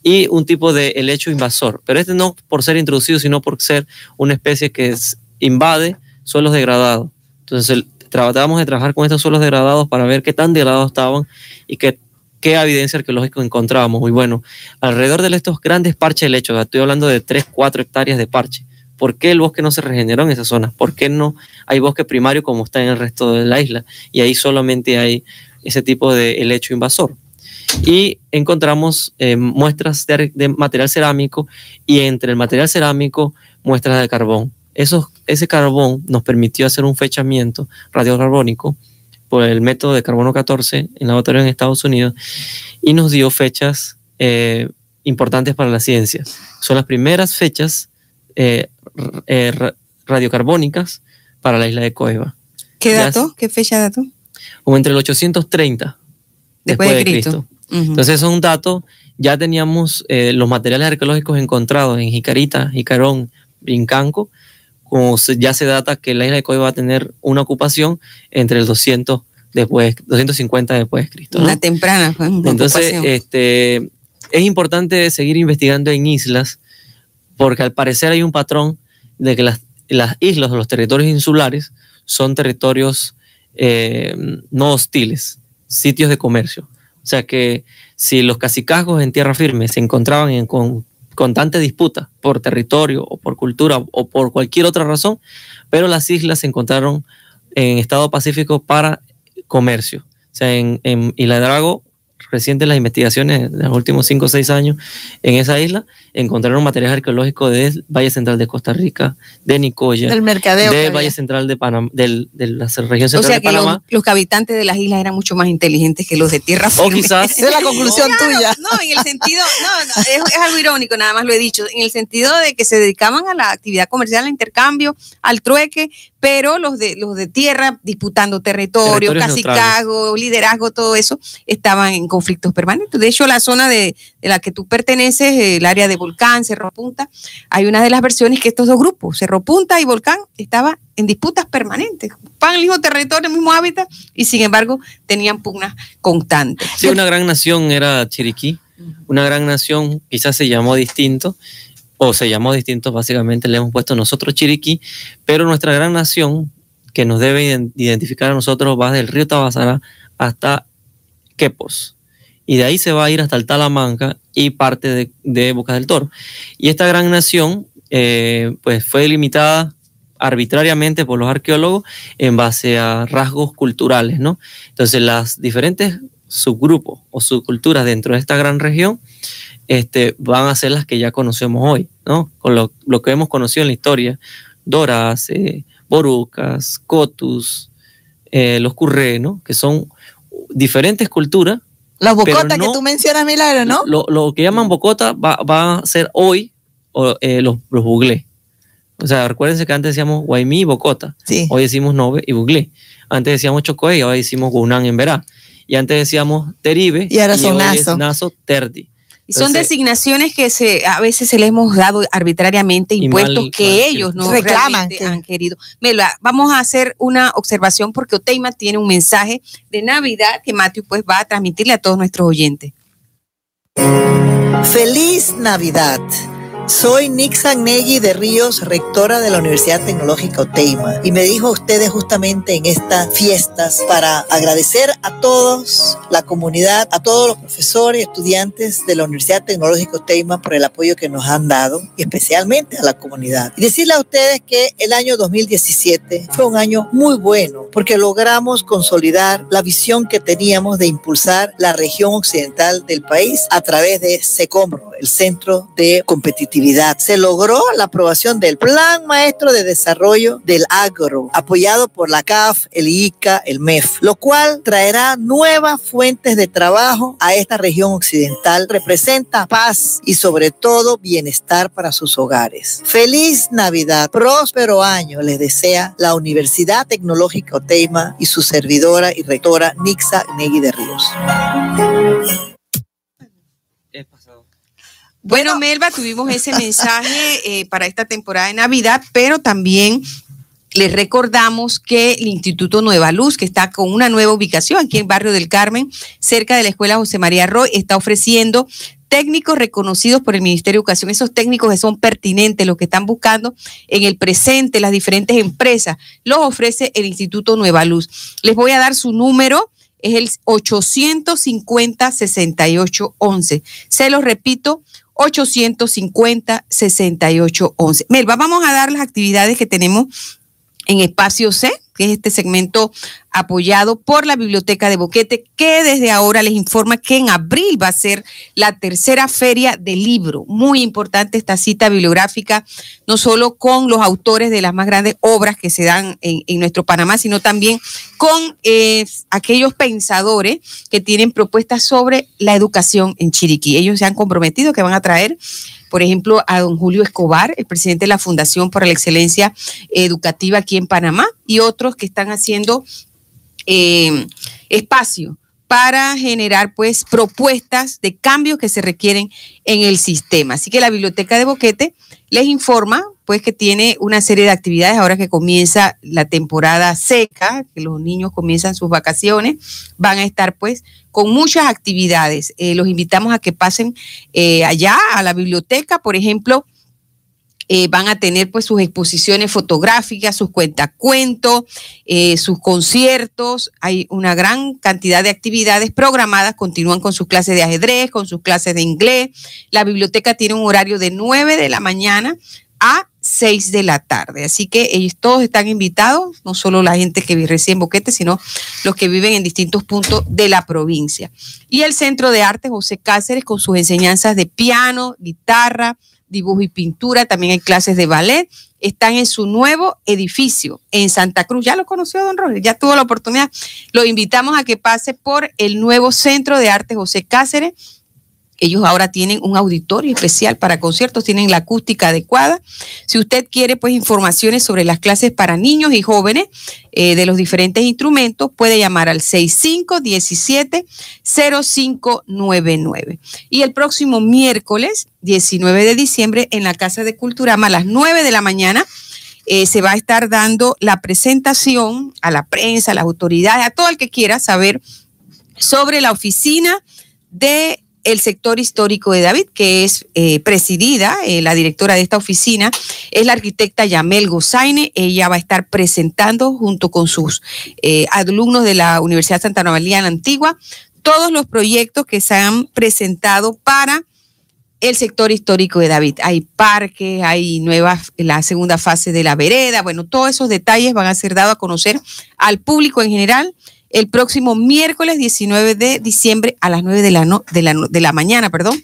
y un tipo de helecho invasor. Pero este no por ser introducido, sino por ser una especie que invade suelos degradados. Entonces tratábamos de trabajar con estos suelos degradados para ver qué tan degradados estaban y qué, qué evidencia arqueológica encontrábamos. Muy bueno, alrededor de estos grandes parches de helecho, estoy hablando de 3, 4 hectáreas de parche, ¿Por qué el bosque no se regeneró en esa zona? ¿Por qué no hay bosque primario como está en el resto de la isla? Y ahí solamente hay ese tipo de helecho invasor. Y encontramos eh, muestras de, material cerámico y entre el material cerámico muestras de carbón. ese carbón nos permitió hacer un fechamiento radiocarbónico por el método de carbono 14 en laboratorio en Estados Unidos y nos dio fechas eh, importantes para la ciencia. Son las primeras fechas eh, eh, radiocarbónicas para la isla de Coeva. ¿Qué dato? ¿Qué fecha dato? Como entre el 830 después, de Cristo. Entonces, eso es un dato. Ya teníamos eh, los materiales arqueológicos encontrados en Jicarita, Jicarón, Brincanco, como ya se data que la isla de Coeva va a tener una ocupación entre el 200 después, 250 después de Cristo. Una temprana. Entonces, este, es importante seguir investigando en islas porque al parecer hay un patrón de que las, islas o los territorios insulares son territorios eh, no hostiles, sitios de comercio. O sea que si los cacicazgos en tierra firme se encontraban en con, constante disputa por territorio o por cultura o por cualquier otra razón, pero las islas se encontraron en estado pacífico para comercio. O sea, en, en Isla Drago recientes las investigaciones de los últimos 5 o 6 años en esa isla, encontraron material arqueológico del Valle Central de Costa Rica, de Nicoya, del mercadeo del Valle Central de Panamá, del, de la región central o sea, de Panamá. Los, habitantes de las islas eran mucho más inteligentes que los de tierra firme. O quizás. [laughs] es la conclusión tuya. No, en el sentido, no, es, algo irónico, nada más lo he dicho, en el sentido de que se dedicaban a la actividad comercial, al intercambio, al trueque, pero los de, los de tierra disputando territorio, cacicago, liderazgo, todo eso, estaban en conflictos permanentes. De hecho, la zona de, la que tú perteneces, el área de Volcán, Cerro Punta, hay una de las versiones que estos dos grupos, Cerro Punta y Volcán, estaban en disputas permanentes, ocupaban el mismo territorio, el mismo hábitat, y sin embargo tenían pugnas constantes. Sí, una gran nación era Chiriquí, una gran nación, quizás se llamó distinto, o se llamó distinto, básicamente le hemos puesto nosotros Chiriquí, pero nuestra gran nación, que nos debe identificar a nosotros, va del río Tabasara hasta Quepos. Y de ahí se va a ir hasta el Talamanca y parte de, de del Toro. Y esta gran nación, eh, pues fue delimitada arbitrariamente por los arqueólogos en base a rasgos culturales, ¿no? Entonces, las diferentes subgrupos o subculturas dentro de esta gran región este, van a ser las que ya conocemos hoy, ¿no? Con lo, que hemos conocido en la historia, Doras, eh, Borucas, Cotus, eh, los Curré, ¿no? Que son diferentes culturas. Las bocotas que tú mencionas, Milagro, ¿no? Lo, que llaman bocota va, a ser hoy eh, los, los buglé. O sea, recuérdense que antes decíamos Guaymí y Bocota. Hoy decimos Nove y Buglé. Antes decíamos Chocoé y ahora decimos Gunán en Verá. Y antes decíamos Teribe y ahora son Naso. Naso Terdi son designaciones que se, a veces se les hemos dado arbitrariamente, impuestos que ellos no reclaman, han querido. Mela, vamos a hacer una observación porque Oteima tiene un mensaje de Navidad que Matthew pues va a transmitirle a todos nuestros oyentes. Feliz Navidad. Soy Nixa Negui de Ríos, rectora de la Universidad Tecnológica Oteima, y me dijo a ustedes justamente en estas fiestas para agradecer a todos, la comunidad, a todos los profesores y estudiantes de la Universidad Tecnológica Oteima por el apoyo que nos han dado, y especialmente a la comunidad. Y decirle a ustedes que el año 2017 fue un año muy bueno, porque logramos consolidar la visión que teníamos de impulsar la región occidental del país a través de SECOMRO, el Centro de Competitividad se logró la aprobación del Plan Maestro de Desarrollo del Agro, apoyado por la CAF, el ICA, el MEF, lo cual traerá nuevas fuentes de trabajo a esta región occidental, representa paz y sobre todo bienestar para sus hogares. Feliz Navidad, próspero año les desea la Universidad Tecnológica Oteima y su servidora y rectora Nixa Negui de Ríos. Bueno, Melba, tuvimos ese mensaje eh, para esta temporada de Navidad, pero también Les recordamos que el Instituto Nueva Luz, que está con una nueva ubicación aquí en Barrio del Carmen, cerca de la Escuela José María Roy, está ofreciendo técnicos reconocidos por el Ministerio de Educación, esos técnicos que son pertinentes, los que están buscando en el presente, las diferentes empresas, los ofrece el Instituto Nueva Luz. Les voy a dar su número, es el 850-6811. Se los repito, 850-6811. Melba, vamos a dar las actividades que tenemos en Espacio C, que es este segmento apoyado por la Biblioteca de Boquete, que desde ahora les informa que en abril va a ser la tercera feria del libro. Muy importante esta cita bibliográfica, no solo con los autores de las más grandes obras que se dan en, nuestro Panamá, sino también con eh, aquellos pensadores que tienen propuestas sobre la educación en Chiriquí. Ellos se han comprometido que van a traer por ejemplo, a don Julio Escobar, el presidente de la Fundación para la Excelencia Educativa aquí en Panamá, y otros que están haciendo eh, espacio para generar pues propuestas de cambios que se requieren en el sistema. Así que la Biblioteca de Boquete les informa pues que tiene una serie de actividades ahora que comienza la temporada seca, que los niños comienzan sus vacaciones, van a estar pues con muchas actividades. Eh, los invitamos a que pasen eh, allá a la biblioteca, por ejemplo, eh, van a tener pues sus exposiciones fotográficas, sus cuentacuentos, sus conciertos. Hay una gran cantidad de actividades programadas. Continúan con sus clases de ajedrez, con sus clases de inglés. La biblioteca tiene un horario de 9 de la mañana a 6 de la tarde. Así que ellos todos están invitados, no solo la gente que reside en Boquete, sino los que viven en distintos puntos de la provincia. Y el Centro de Arte José Cáceres con sus enseñanzas de piano, guitarra, dibujo y pintura, también hay clases de ballet. Están en su nuevo edificio en Santa Cruz. Ya lo conoció don Roger, ya tuvo la oportunidad. Lo invitamos a que pase por el nuevo Centro de Arte José Cáceres ellos ahora tienen un auditorio especial para conciertos, tienen la acústica adecuada. Si usted quiere pues informaciones sobre las clases para niños y jóvenes eh, de los diferentes instrumentos, puede llamar al 6517-0599. Y el próximo miércoles 19 de diciembre en la Casa de Culturama a las 9 de la mañana eh, se va a estar dando la presentación a la prensa, a las autoridades, a todo el que quiera saber sobre la oficina de el sector histórico de David, que es eh, presidida, eh, la directora de esta oficina, es la arquitecta Yamel Gozaine. Ella va a estar presentando junto con sus eh, alumnos de la Universidad Santa María la Antigua todos los proyectos que se han presentado para el sector histórico de David. Hay parques, hay nuevas, la segunda fase de la vereda, bueno, todos esos detalles van a ser dados a conocer al público en general el próximo miércoles 19 de diciembre a las 9 de la, de la, de la mañana, perdón,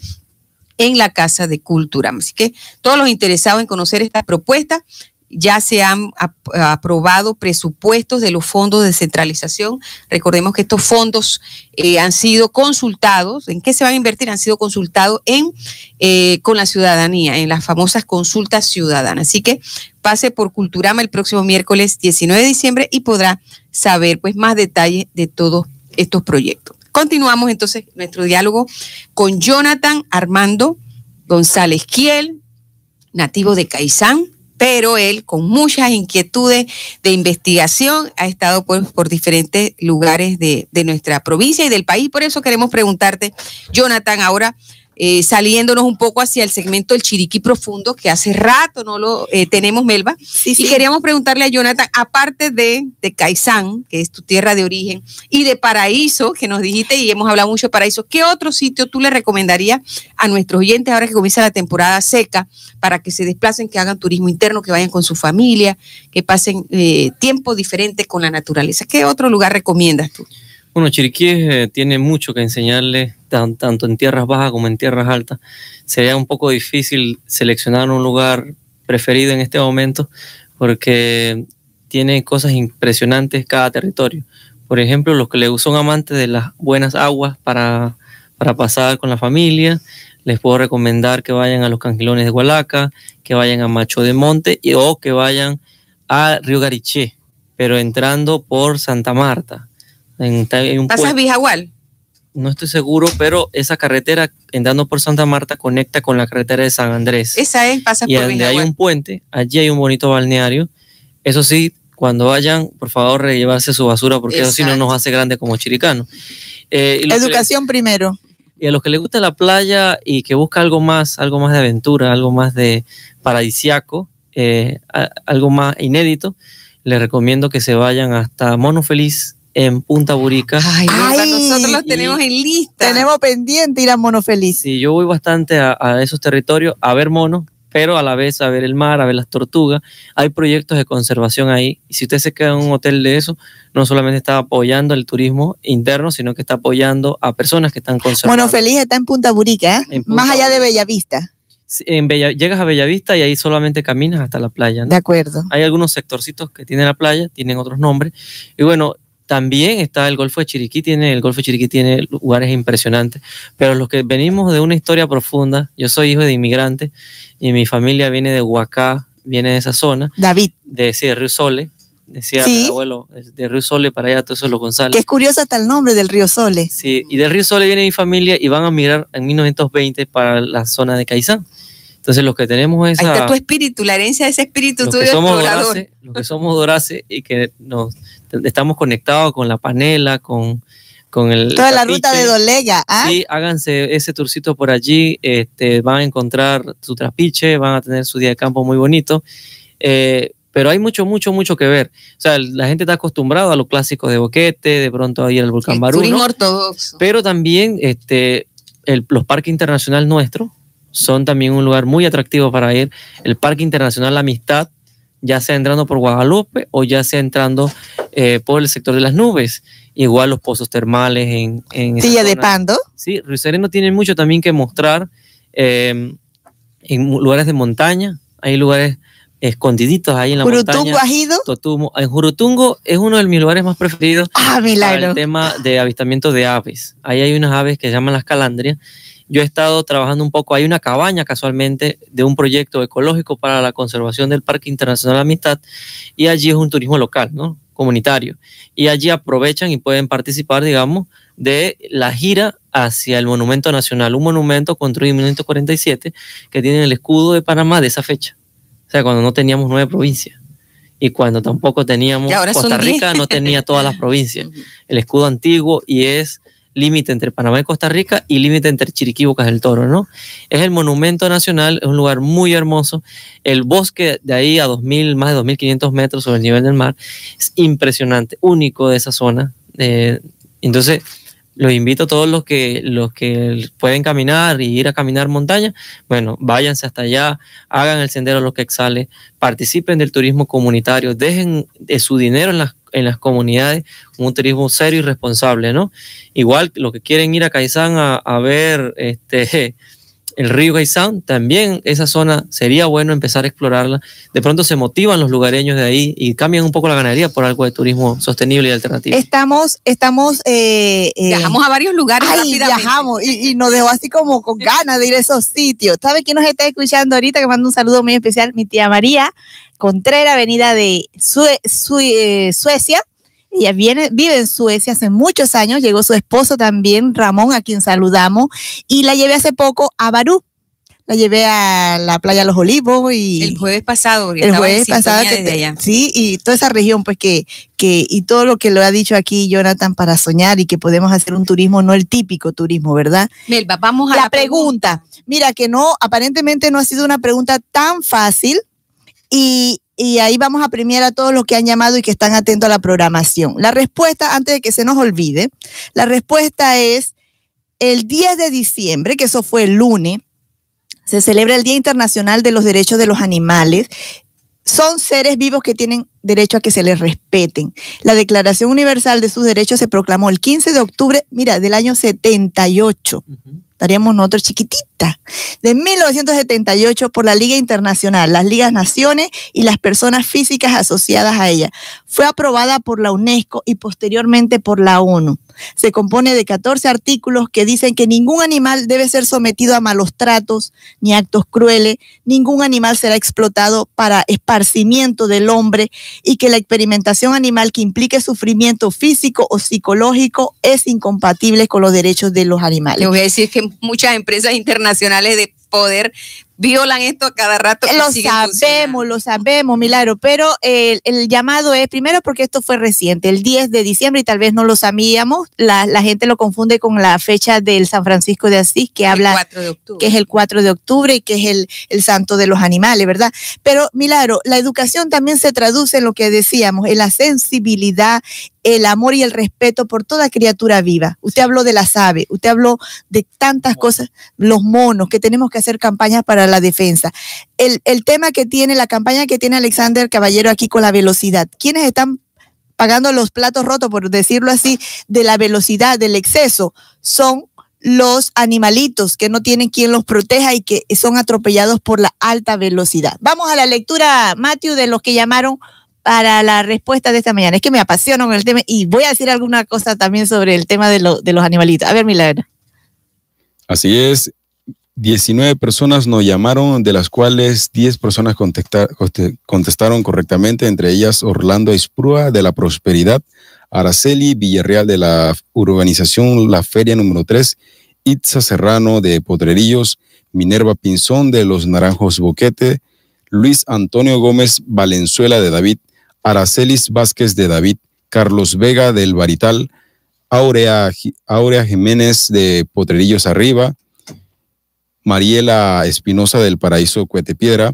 en la Casa de Cultura. Así que todos los interesados en conocer esta propuesta, ya se han aprobado presupuestos de los fondos de descentralización. Recordemos que estos fondos eh, han sido consultados. ¿En qué se van a invertir? Han sido consultados en eh, con la ciudadanía, en las famosas consultas ciudadanas. Así que pase por Culturama el próximo miércoles 19 de diciembre y podrá saber pues más detalles de todos estos proyectos. Continuamos entonces nuestro diálogo con Jonathan Armando González Kiel, nativo de Caizán, pero él con muchas inquietudes de investigación ha estado por, por diferentes lugares de, de, nuestra provincia y del país. Por eso queremos preguntarte, Jonathan, ahora eh, saliéndonos un poco hacia el segmento del Chiriquí Profundo, que hace rato no lo eh, tenemos, Melba. Y queríamos preguntarle a Jonathan, aparte de, de Caizán, que es tu tierra de origen, y de Paraíso, que nos dijiste y hemos hablado mucho de Paraíso, ¿qué otro sitio tú le recomendarías a nuestros oyentes ahora que comienza la temporada seca para que se desplacen, que hagan turismo interno, que vayan con su familia, que pasen eh, tiempo diferente con la naturaleza? ¿Qué otro lugar recomiendas tú? Bueno, Chiriquí eh, tiene mucho que enseñarle, tanto en tierras bajas como en tierras altas. Sería un poco difícil seleccionar un lugar preferido en este momento porque tiene cosas impresionantes cada territorio. Por ejemplo, los que le son amantes de las buenas aguas para, para pasar con la familia, les puedo recomendar que vayan a los cangilones de Hualaca, que vayan a Macho de Monte y, o que vayan a Río Gariché, pero entrando por Santa Marta en, un ¿Pasas Vijagual? No estoy seguro, pero esa carretera, entrando por Santa Marta, conecta con la carretera de San Andrés. Esa es, pasa y por donde hay un puente, allí hay un bonito balneario. Eso sí, cuando vayan, por favor, llevarse su basura porque eso sí no nos hace grande como chiricanos. Eh, Educación primero. Y a los que les gusta la playa y que busca algo más, algo más de aventura, algo más de paradisiaco, eh, algo más inédito, les recomiendo que se vayan hasta Mono Feliz en Punta Burica. Ay, nosotros los tenemos en lista. Tenemos pendiente ir a Mono Feliz. Sí, yo voy bastante a, a esos territorios a ver monos, pero a la vez a ver el mar, a ver las tortugas. Hay proyectos de conservación ahí. Y si usted se queda en un hotel de eso, no solamente está apoyando el turismo interno, sino que está apoyando a personas que están conservando. Bueno, Feliz está en Punta Burica, ¿eh? más allá de Bellavista. En Bella, llegas a Bellavista y ahí solamente caminas hasta la playa. De acuerdo. Hay algunos sectorcitos que tienen la playa, tienen otros nombres. Y bueno, también está el Golfo de Chiriquí, tiene, el Golfo de Chiriquí tiene lugares impresionantes, pero los que venimos de una historia profunda, yo soy hijo de inmigrantes y mi familia viene de Huacá, viene de esa zona. David. De, sí, de Río Sole. Decía mi abuelo, de Río Sole para allá, todo eso los González. Que es curioso hasta el nombre del Río Sole. Sí, y del Río Sole viene mi familia y van a migrar en 1920 para la zona de Caizán. Entonces, los que tenemos esa. Ahí está tu espíritu, la herencia de ese espíritu los tuyo que somos Dorace, Los que somos Dorace y que nos estamos conectados con la panela, con, con el. Toda la ruta de Dolega. ¿ah? Sí, háganse ese tourcito por allí. Este, van a encontrar su trapiche, van a tener su día de campo muy bonito. Eh, pero hay mucho, mucho, mucho que ver. O sea, la gente está acostumbrada a los clásicos de Boquete, de pronto a ir al Volcán Barú. ortodoxo. Pero también este, el, los parques internacionales nuestros son también un lugar muy atractivo para ir. El Parque Internacional La Amistad, ya sea entrando por Guadalupe o ya sea entrando eh, por el sector de las nubes. Igual los pozos termales en... en Silla de Pando. Sí, Río Sereno tiene mucho también que mostrar eh, en lugares de montaña. Hay lugares escondiditos ahí en la ¿Jurutungo montaña. has ido? Totumo. En Jurutungo es uno de mis lugares más preferidos Ah, milagro. para el tema de avistamiento de aves. Ahí hay unas aves que se llaman las calandrias. Yo he estado trabajando un poco, hay una cabaña casualmente de un proyecto ecológico para la conservación del Parque Internacional Amistad y allí es un turismo local, ¿no? comunitario. Y allí aprovechan y pueden participar, digamos, de la gira hacia el Monumento Nacional, un monumento construido en 1947 que tiene el escudo de Panamá de esa fecha. O sea, cuando no teníamos nueve provincias. Y cuando tampoco teníamos, ahora Costa Rica no tenía todas las provincias. [laughs] El escudo antiguo y es límite entre Panamá y Costa Rica y límite entre Chiriquí y Bocas del Toro, ¿no? Es el monumento nacional, es un lugar muy hermoso. El bosque de ahí a 2000, más de 2.500 metros sobre el nivel del mar es impresionante, único de esa zona. Eh, entonces, los invito a todos los que, los que pueden caminar y ir a caminar montaña, bueno, váyanse hasta allá, hagan el sendero Los que exhale, participen del turismo comunitario, dejen de su dinero en las, en las comunidades, un turismo serio y responsable, ¿no? Igual los que quieren ir a Caizán a, a ver este, [laughs] el río Caizán, también esa zona sería bueno empezar a explorarla. De pronto se motivan los lugareños de ahí y cambian un poco la ganadería por algo de turismo sostenible y alternativo. Estamos, estamos. Eh, eh, Viajamos a varios lugares Ay, viajamos y, y nos dejó así como con ganas de ir a esos sitios. ¿Sabe quién nos está escuchando ahorita? Que mando un saludo muy especial, mi tía María Contreras, venida de Sue- Sue- eh, Suecia. Ella viene, vive en Suecia hace muchos años, llegó su esposo también, Ramón, a quien saludamos, y la llevé hace poco a Barú. La llevé a la playa Los Olivos y El jueves pasado, el jueves pasado sintonía que desde te- allá. sí y toda esa región pues que que y todo lo que lo ha dicho aquí Jonathan para soñar y que podemos hacer un turismo no el típico turismo verdad Melba, vamos a la, la, pregunta. mira que no aparentemente no ha sido una pregunta tan fácil y y ahí vamos a premiar a todos los que han llamado y que están atentos a la programación. La respuesta, antes de que se nos olvide, la respuesta es el 10 de diciembre, que eso fue el lunes, se celebra el Día Internacional de los Derechos de los Animales. Son seres vivos que tienen derecho a que se les respeten. La Declaración Universal de sus Derechos se proclamó el 15 de octubre, mira, del año 78 Ujú. estaríamos nosotros de 1978 por la Liga Internacional, las Ligas Naciones y las personas físicas asociadas a ella. Fue aprobada por la UNESCO y posteriormente por la ONU. Se compone de 14 artículos que dicen que ningún animal debe ser sometido a malos tratos ni actos crueles, ningún animal será explotado para esparcimiento del hombre y que la experimentación animal que implique sufrimiento físico o psicológico es incompatible con los derechos de los animales. Le voy a decir que muchas empresas internacionales de poder violan esto a cada rato. Lo sabemos, lo sabemos, Milagro, pero el, el llamado es, primero porque esto fue reciente, el 10 de diciembre y tal vez no lo sabíamos, la, la gente lo confunde con la fecha del San Francisco de Asís que El habla 4 de octubre. que es el 4 de octubre y que es el, el santo de los animales, ¿verdad? Pero, Milagro, la educación también se traduce en lo que decíamos, en la sensibilidad, el amor y el respeto por toda criatura viva. Usted habló de las aves, usted habló de tantas cosas, los monos, que tenemos que hacer campañas para la defensa. El, el tema que tiene, la campaña que tiene Alexander Caballero aquí con la velocidad. ¿Quiénes están pagando los platos rotos, por decirlo así, de la velocidad, del exceso? Son los animalitos que no tienen quien los proteja y que son atropellados por la alta velocidad. Vamos a la lectura, Matthew, de los que llamaron para la respuesta de esta mañana. Es que me apasiona con el tema y voy a decir alguna cosa también sobre el tema de, lo- de los animalitos. A ver, Milagro. Así es, 19 personas nos llamaron, de las cuales 10 personas contesta- conte- contestaron correctamente, entre ellas Orlando Esprúa de la Prosperidad, Araceli Villarreal de la urbanización La Feria número 3, Itza Serrano de Potrerillos, Minerva Pinzón de Los Naranjos Boquete, Luis Antonio Gómez Valenzuela de David, Aracelis Vázquez de David, Carlos Vega del Barital, Aurea, Ji- Aurea Jiménez de Potrerillos Arriba, Mariela Espinosa del Paraíso Cuetepiedra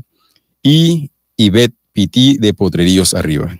y Ivette Pití de Potrerillos Arriba.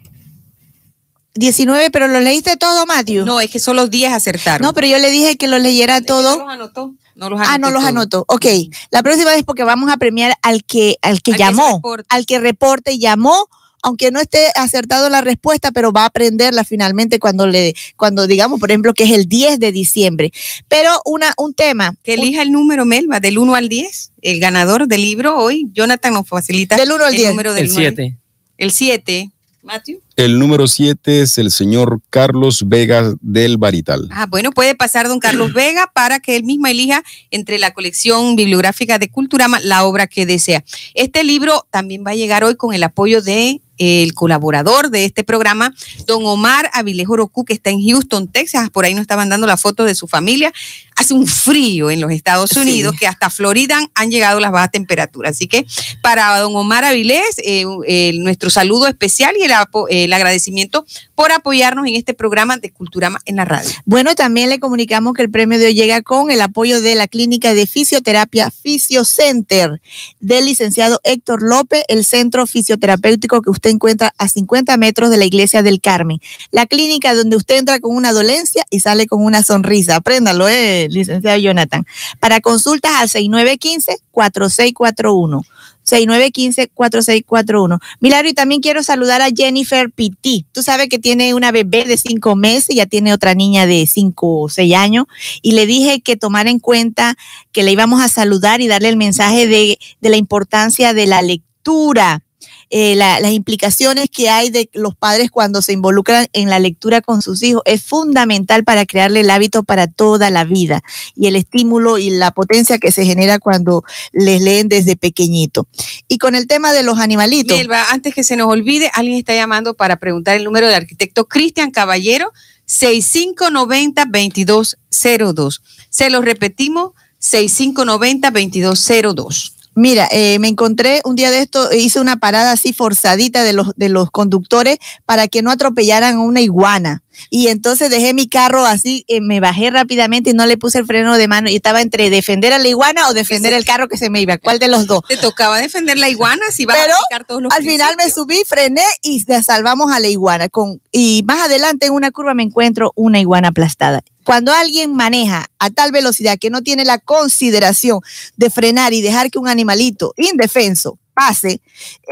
19, pero lo leíste todo, Matthew. No, es que solo 10 acertaron. No, pero yo le dije que lo leyera todo. No los anotó. No los Ah, no los anoto. Ok, la próxima vez porque vamos a premiar al que, al que Al llamó, al que reporte y llamó, aunque no esté acertado la respuesta, pero va a aprenderla finalmente cuando le, cuando digamos, por ejemplo, que es el 10 de diciembre. Pero una, un tema. Que elija el número, Melba, del 1 al 10. El ganador del libro hoy, Jonathan nos facilita Del 1 al el 10. número del El nueve. 7. El 7. Matthew. El número 7 es el señor Carlos Vega del Barital. Ah, bueno, puede pasar don Carlos [clears throat] Vega para que él mismo elija entre la colección bibliográfica de Culturama la obra que desea. Este libro también va a llegar hoy con el apoyo de el colaborador de este programa, don Omar Avilejo Roku, que está en Houston, Texas. Por ahí nos estaban dando la foto de su familia. Hace un frío en los Estados Sí. Unidos que hasta Florida han- llegado las bajas temperaturas. Así que para don Omar Avilés, eh, eh, nuestro saludo especial y el, agradecimiento por apoyarnos en este programa de Culturama en la radio. Bueno, también le comunicamos que el premio de hoy llega con el apoyo de la clínica de fisioterapia Fisiocenter del licenciado Héctor López, el centro fisioterapéutico que usted encuentra a 50 metros de la iglesia del Carmen. La clínica donde usted entra con una dolencia y sale con una sonrisa. Apréndalo, eh, licenciado Jonathan. Para consultas al 6915-4641. 6915-4641. Milagro, y también quiero saludar a Jennifer Pitti. Tú sabes que tiene una bebé de cinco meses, ya tiene otra niña de cinco o seis años, y le dije que tomara en cuenta que le íbamos a saludar y darle el mensaje de la importancia de la lectura. Eh, la- las implicaciones que hay de los padres cuando se involucran en la lectura con sus hijos es fundamental para crearle el hábito para toda la vida y el estímulo y la potencia que se genera cuando les leen desde pequeñito. Y con el tema de los animalitos. Antes que se nos olvide, alguien está llamando para preguntar el número del arquitecto Cristian Caballero, 6590-2202. Se lo repetimos, 6590-2202. Mira, eh, me encontré un día de esto, hice una parada así forzadita de los, de los conductores para que no atropellaran a una iguana. Y entonces dejé mi carro así, eh, me bajé rápidamente y no le puse el freno de mano y estaba entre defender a la iguana o defender el carro que se me iba. ¿Cuál de los dos? Te tocaba defender la iguana si vas Pero, a aplicar todos los Al final me subí, frené y salvamos a la iguana. Con, y más adelante en una curva me encuentro una iguana aplastada. Cuando alguien maneja a tal velocidad que no tiene la consideración de frenar y dejar que un animalito indefenso pase,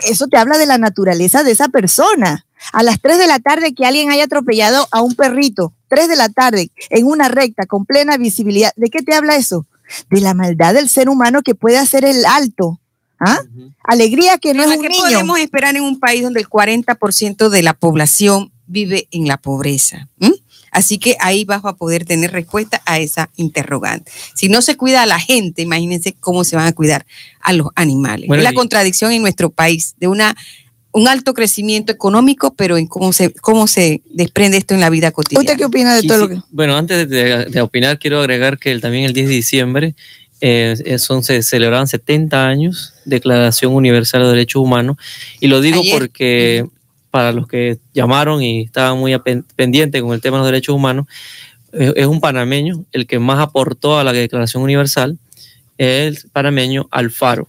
eso te habla de la naturaleza de esa persona. A las 3 de la tarde que alguien haya atropellado a un perrito, 3 de la tarde en una recta con plena visibilidad, ¿de qué te habla eso? De la maldad del ser humano que puede hacer el alto. ¿Ah? Alegría que no es un ¿Qué niño. podemos esperar en un país donde el 40% de la población vive en la pobreza? ¿Mm? Así que ahí vas a poder tener respuesta a esa interrogante. Si no se cuida a la gente, imagínense cómo se van a cuidar a los animales. Bueno, es la y- contradicción en nuestro país de una un alto crecimiento económico, pero en cómo se cómo se desprende esto en la vida cotidiana. ¿Usted qué opina de Sí, todo sí. lo que.? Bueno, antes de, de opinar, quiero agregar que el- también el 10 de diciembre eh, son, se celebraban 70 años Declaración Universal de Derechos Humanos. Y lo digo porque para los que llamaron y estaban muy pendientes con el tema de los derechos humanos, es un panameño el que más aportó a la Declaración Universal, el panameño Alfaro,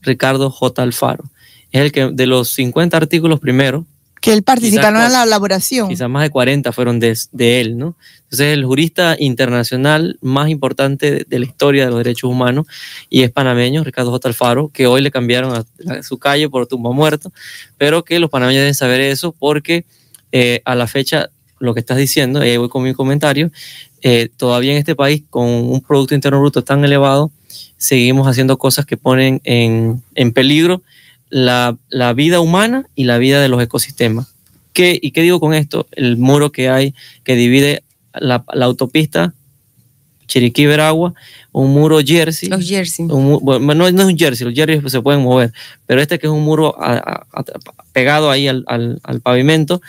Ricardo J. Alfaro. Es el que de los 50 artículos primero, que él participaron en la elaboración. Quizás más de 40 fueron de, él, ¿no? Entonces, el jurista internacional más importante de, la historia de los derechos humanos y es panameño, Ricardo J. Alfaro, que hoy le cambiaron a, su calle por tumba muerto, pero que los panameños deben saber eso porque eh, a la fecha, lo que estás diciendo, ahí voy con mi comentario, eh, todavía en este país, con un Producto Interno Bruto tan elevado, seguimos haciendo cosas que ponen en, en peligro la, vida humana y la vida de los ecosistemas. ¿Qué, ¿Y qué digo con esto? El muro que hay que divide la, autopista Chiriquí-Veragua, un muro Jersey. Los Jersey. bueno, no, es un Jersey, los Jersey se pueden mover, pero este que es un muro pegado ahí al, al, pavimento,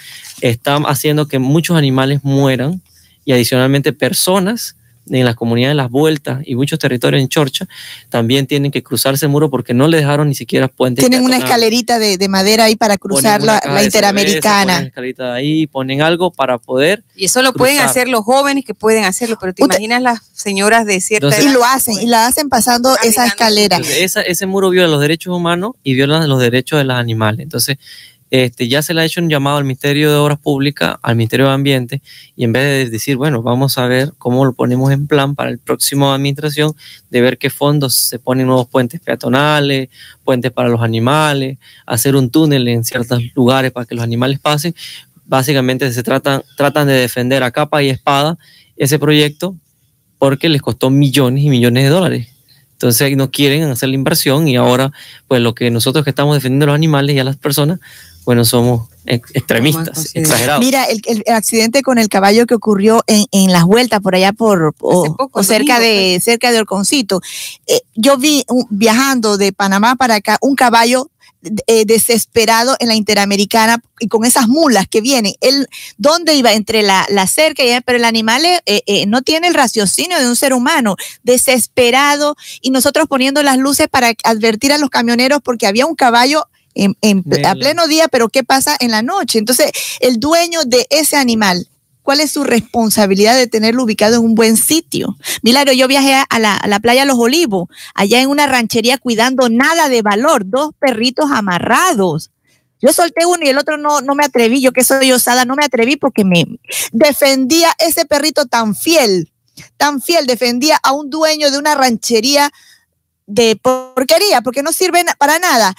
está haciendo que muchos animales mueran y adicionalmente personas en las comunidades de Las Vueltas y muchos territorios en Chorcha, también tienen que cruzarse el muro porque no le dejaron ni siquiera puentes. Tienen una escalerita de, madera ahí para cruzar la, interamericana. ponen escalerita ahí, ponen algo para poder. Y eso lo pueden hacer los jóvenes que pueden hacerlo, pero te imaginas las señoras de cierta edad. Y lo hacen, y la hacen pasando esa escalera. ese muro viola los derechos humanos y viola los derechos de los animales. Entonces, este, ya se le ha hecho un llamado al Ministerio de Obras Públicas, al Ministerio de Ambiente, y en vez de decir, bueno, vamos a ver cómo lo ponemos en plan para el próximo administración, de ver qué fondos se ponen nuevos puentes peatonales, puentes para los animales, hacer un túnel en ciertos lugares para que los animales pasen. Básicamente se tratan, tratan de defender a capa y espada ese proyecto porque les costó millones y millones de dólares. Entonces no quieren hacer la inversión y ahora pues lo que nosotros que estamos defendiendo a los animales y a las personas bueno, somos extremistas, exagerados. Mira, el, accidente con el caballo que ocurrió en, las vueltas por allá por o, cerca de pues. cerca de Orconcito. Eh, yo vi viajando de Panamá para acá un caballo eh, desesperado en la Interamericana y con esas mulas que vienen. Él, ¿dónde iba? Entre la, cerca, y, pero el animal eh, no tiene el raciocinio de un ser humano, desesperado, y nosotros poniendo las luces para advertir a los camioneros porque había un caballo en, a pleno día, pero ¿qué pasa en la noche? Entonces, el dueño de ese animal, ¿cuál es su responsabilidad de tenerlo ubicado en un buen sitio? Milagro, yo viajé a la, a la playa Los Olivos, allá en una ranchería cuidando nada de valor, dos perritos amarrados. Yo solté uno y el otro no, no me atreví, yo que soy osada, no me atreví porque me defendía ese perrito tan fiel, tan fiel, defendía a un dueño de una ranchería de porquería, porque no sirven para nada.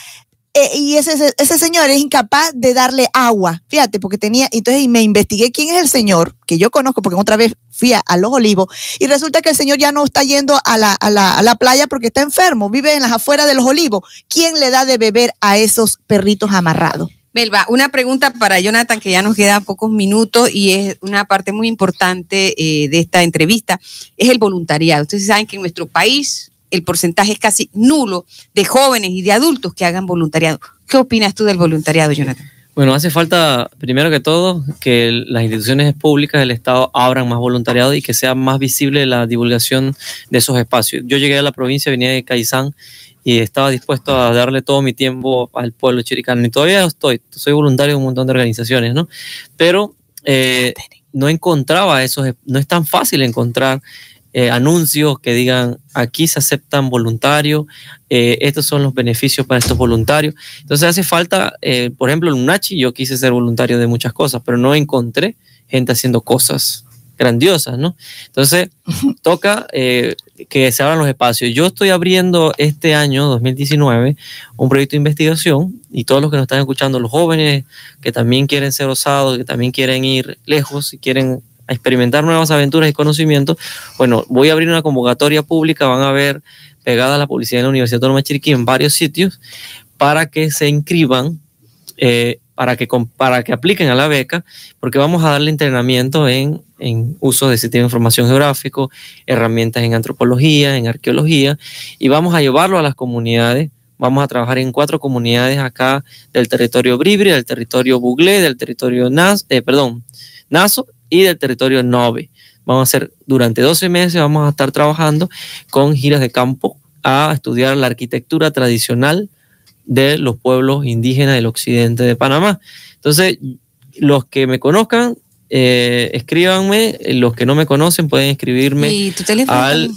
Eh, y ese, ese señor es incapaz de darle agua. Fíjate, porque tenía, entonces me investigué quién es el señor, que yo conozco, porque otra vez fui a, Los Olivos, y resulta que el señor ya no está yendo a la, a, la, a la playa porque está enfermo, vive en las afueras de Los Olivos. ¿Quién le da de beber a esos perritos amarrados? Melba, una pregunta para Jonathan, que ya nos queda pocos minutos y es una parte muy importante eh, de esta entrevista, es el voluntariado. Ustedes saben que en nuestro país el porcentaje es casi nulo de jóvenes y de adultos que hagan voluntariado. ¿Qué opinas tú del voluntariado, Jonathan? Bueno, hace falta, primero que todo, que las instituciones públicas del Estado abran más voluntariado y que sea más visible la divulgación de esos espacios. Yo llegué a la provincia, venía de Caizán y estaba dispuesto a darle todo mi tiempo al pueblo chiricano. Y todavía estoy, soy voluntario de un montón de organizaciones, ¿no? Pero eh, no encontraba esos, no es tan fácil encontrar eh, anuncios que digan aquí se aceptan voluntarios, eh, estos son los beneficios para estos voluntarios. Entonces hace falta, eh, por ejemplo, en UNACHI yo quise ser voluntario de muchas cosas, pero no encontré gente haciendo cosas grandiosas, ¿no? Entonces [laughs] toca que se abran los espacios. Yo estoy abriendo este año, 2019, un proyecto de investigación y todos los que nos están escuchando, los jóvenes que también quieren ser osados, que también quieren ir lejos y quieren a experimentar nuevas aventuras y conocimientos, bueno, voy a abrir una convocatoria pública, van a ver pegada la publicidad en la Universidad Autónoma de Chiriquí en varios sitios para que se inscriban, eh, para, que, para que apliquen a la beca, porque vamos a darle entrenamiento en, en uso de sistema de información geográfico, herramientas en antropología, en arqueología, y vamos a llevarlo a las comunidades. Vamos a trabajar en cuatro comunidades acá del territorio Bribri, del territorio Buglé, del territorio Nas, eh, perdón, Naso y del territorio Nove. Vamos a hacer durante 12 meses, vamos a estar trabajando con giras de campo a estudiar la arquitectura tradicional de los pueblos indígenas del occidente de Panamá. Entonces, los que me conozcan, eh, escríbanme, los que no me conocen pueden escribirme ¿Y tu teléfono? al,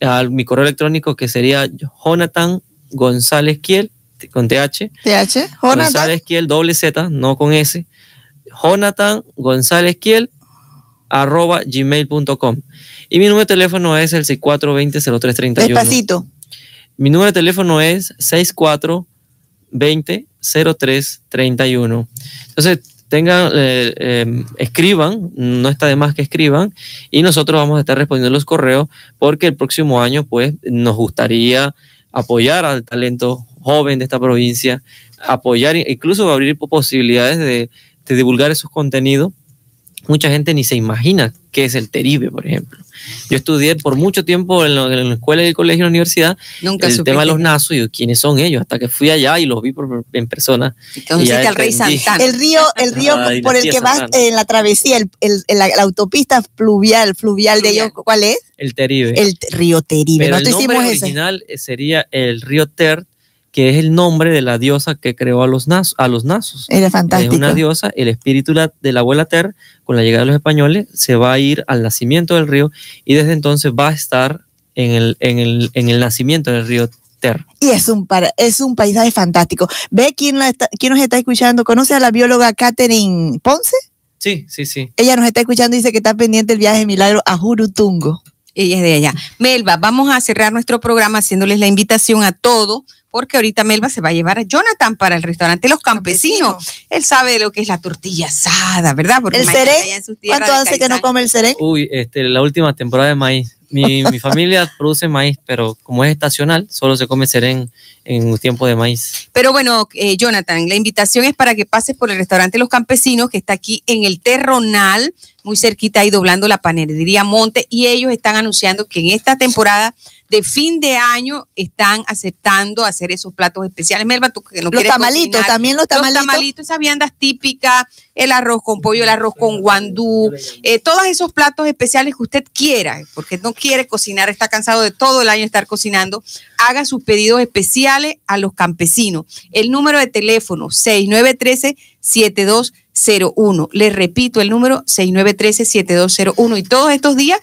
al mi correo electrónico que sería Jonathan González Kiel, con TH, TH, Jonathan. González Kiel, doble Z, no con S, Jonathan González Kiel, arroba gmail.com. Y mi número de teléfono es el 6420-0331. Despacito. Mi número de teléfono es 6420-0331. Entonces, tengan, eh, eh, escriban, no está de más que escriban, y nosotros vamos a estar respondiendo los correos porque el próximo año, pues, nos gustaría apoyar al talento joven de esta provincia, apoyar, incluso abrir posibilidades de, de divulgar esos contenidos. Mucha gente ni se imagina qué es el Teribe, por ejemplo. Yo estudié por mucho tiempo en, la- en la escuela y el colegio y la universidad Nunca el tema de los nazos y yo, quiénes son ellos, hasta que fui allá y los vi por- en persona. Rey. Santana. El río, el [laughs] río Ah, por el que vas en la travesía, el, el- el- la, la autopista fluvial, fluvial de ellos, ¿cuál es? El Teribe. El río Teribe. Pero el nombre original sería el río Ter, que es el nombre de la diosa que creó a los, nazos, a los nazos. Era Es fantástico. una diosa, el espíritu de la abuela Ter, con la llegada de los españoles, se va a ir al nacimiento del río y desde entonces va a estar en el, en el, en el nacimiento del río Ter. Y es un, para, es un paisaje fantástico. Ve quién, la está- quién nos está escuchando. ¿Conoce a la bióloga Catherine Ponce? Sí, sí, sí. Ella nos está escuchando y dice que está pendiente el viaje de milagro a Jurutungo. Ella es de allá. Melba, vamos a cerrar nuestro programa haciéndoles la invitación a todo, porque ahorita Melba se va a llevar a Jonathan para el restaurante Los Campesinos. Él sabe lo que es la tortilla asada, ¿verdad? Porque ¿El serén? allá en sus tierras ¿Cuánto hace que no come el serén? Uy, este, la última temporada de maíz. Mi, mi familia [laughs] produce maíz, pero como es estacional, solo se come serén en tiempo de maíz. Pero bueno, eh, Jonathan, la invitación es para que pases por el restaurante Los Campesinos, que está aquí en el Terronal, muy cerquita ahí doblando la panadería Monte, y ellos están anunciando que en esta temporada de fin de año están aceptando hacer esos platos especiales. Melba, tú que no Los quieres tamalitos, cocinar, también los tamalitos. Los tamalitos, esas viandas típicas, el arroz con pollo, el arroz con guandú, eh, todos esos platos especiales que usted quiera, porque no quiere cocinar, está cansado de todo el año estar cocinando, haga sus pedidos especiales a los campesinos. El número de teléfono 6913-7201. Les repito el número 6913-7201. Y todos estos días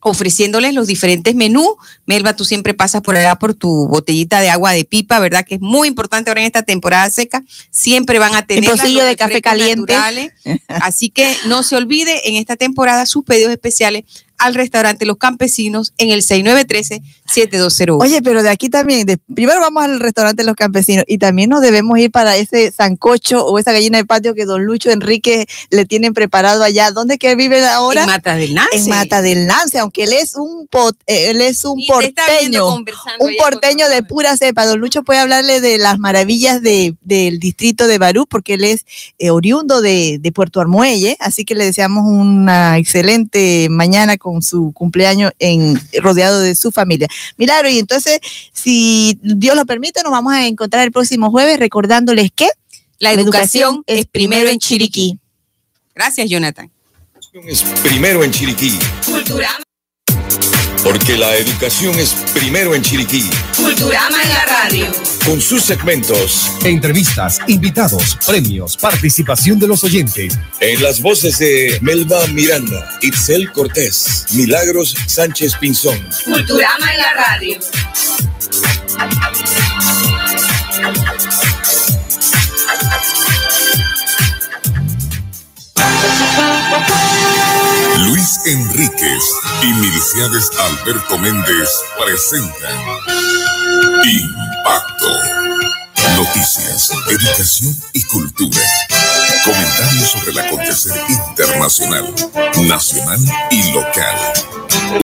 ofreciéndoles los diferentes menús. Melba, tú siempre pasas por allá por tu botellita de agua de pipa, ¿verdad? Que es muy importante ahora en esta temporada seca. Siempre van a tener pocillo de café caliente. Así que no se olvide en esta temporada sus pedidos especiales al restaurante Los Campesinos en el 6913-7201. Oye, pero de aquí también, de- primero vamos al restaurante Los Campesinos y también nos debemos ir para ese sancocho o esa gallina de patio que don Lucho Enrique le tienen preparado allá. ¿Dónde que vive ahora? en Mata del Nance. En Mata del Lance, aunque él es un pot, eh, él es un Y porteño, un porteño de pura cepa. Don Lucho puede hablarle de las maravillas de, del distrito de Barú, porque él es eh, oriundo de, de Puerto Armuelle, así que le deseamos una excelente mañana con su cumpleaños en rodeado de su familia. Milagro, y entonces, si Dios lo permite, nos vamos a encontrar el próximo jueves recordándoles que La educación es primero en Chiriquí. Gracias, Jonathan. es primero en Chiriquí. Porque la educación es primero en Chiriquí. Culturama en la radio. Con sus segmentos, Entrevistas, invitados, premios, participación de los oyentes. en las voces de Melba Miranda, Itzel Cortés, Milagros Sánchez Pinzón. Culturama en la radio. Luis Enríquez y Milciades Alberto Méndez presentan Impacto. Noticias, educación y cultura. Comentarios sobre el acontecer internacional, nacional y local.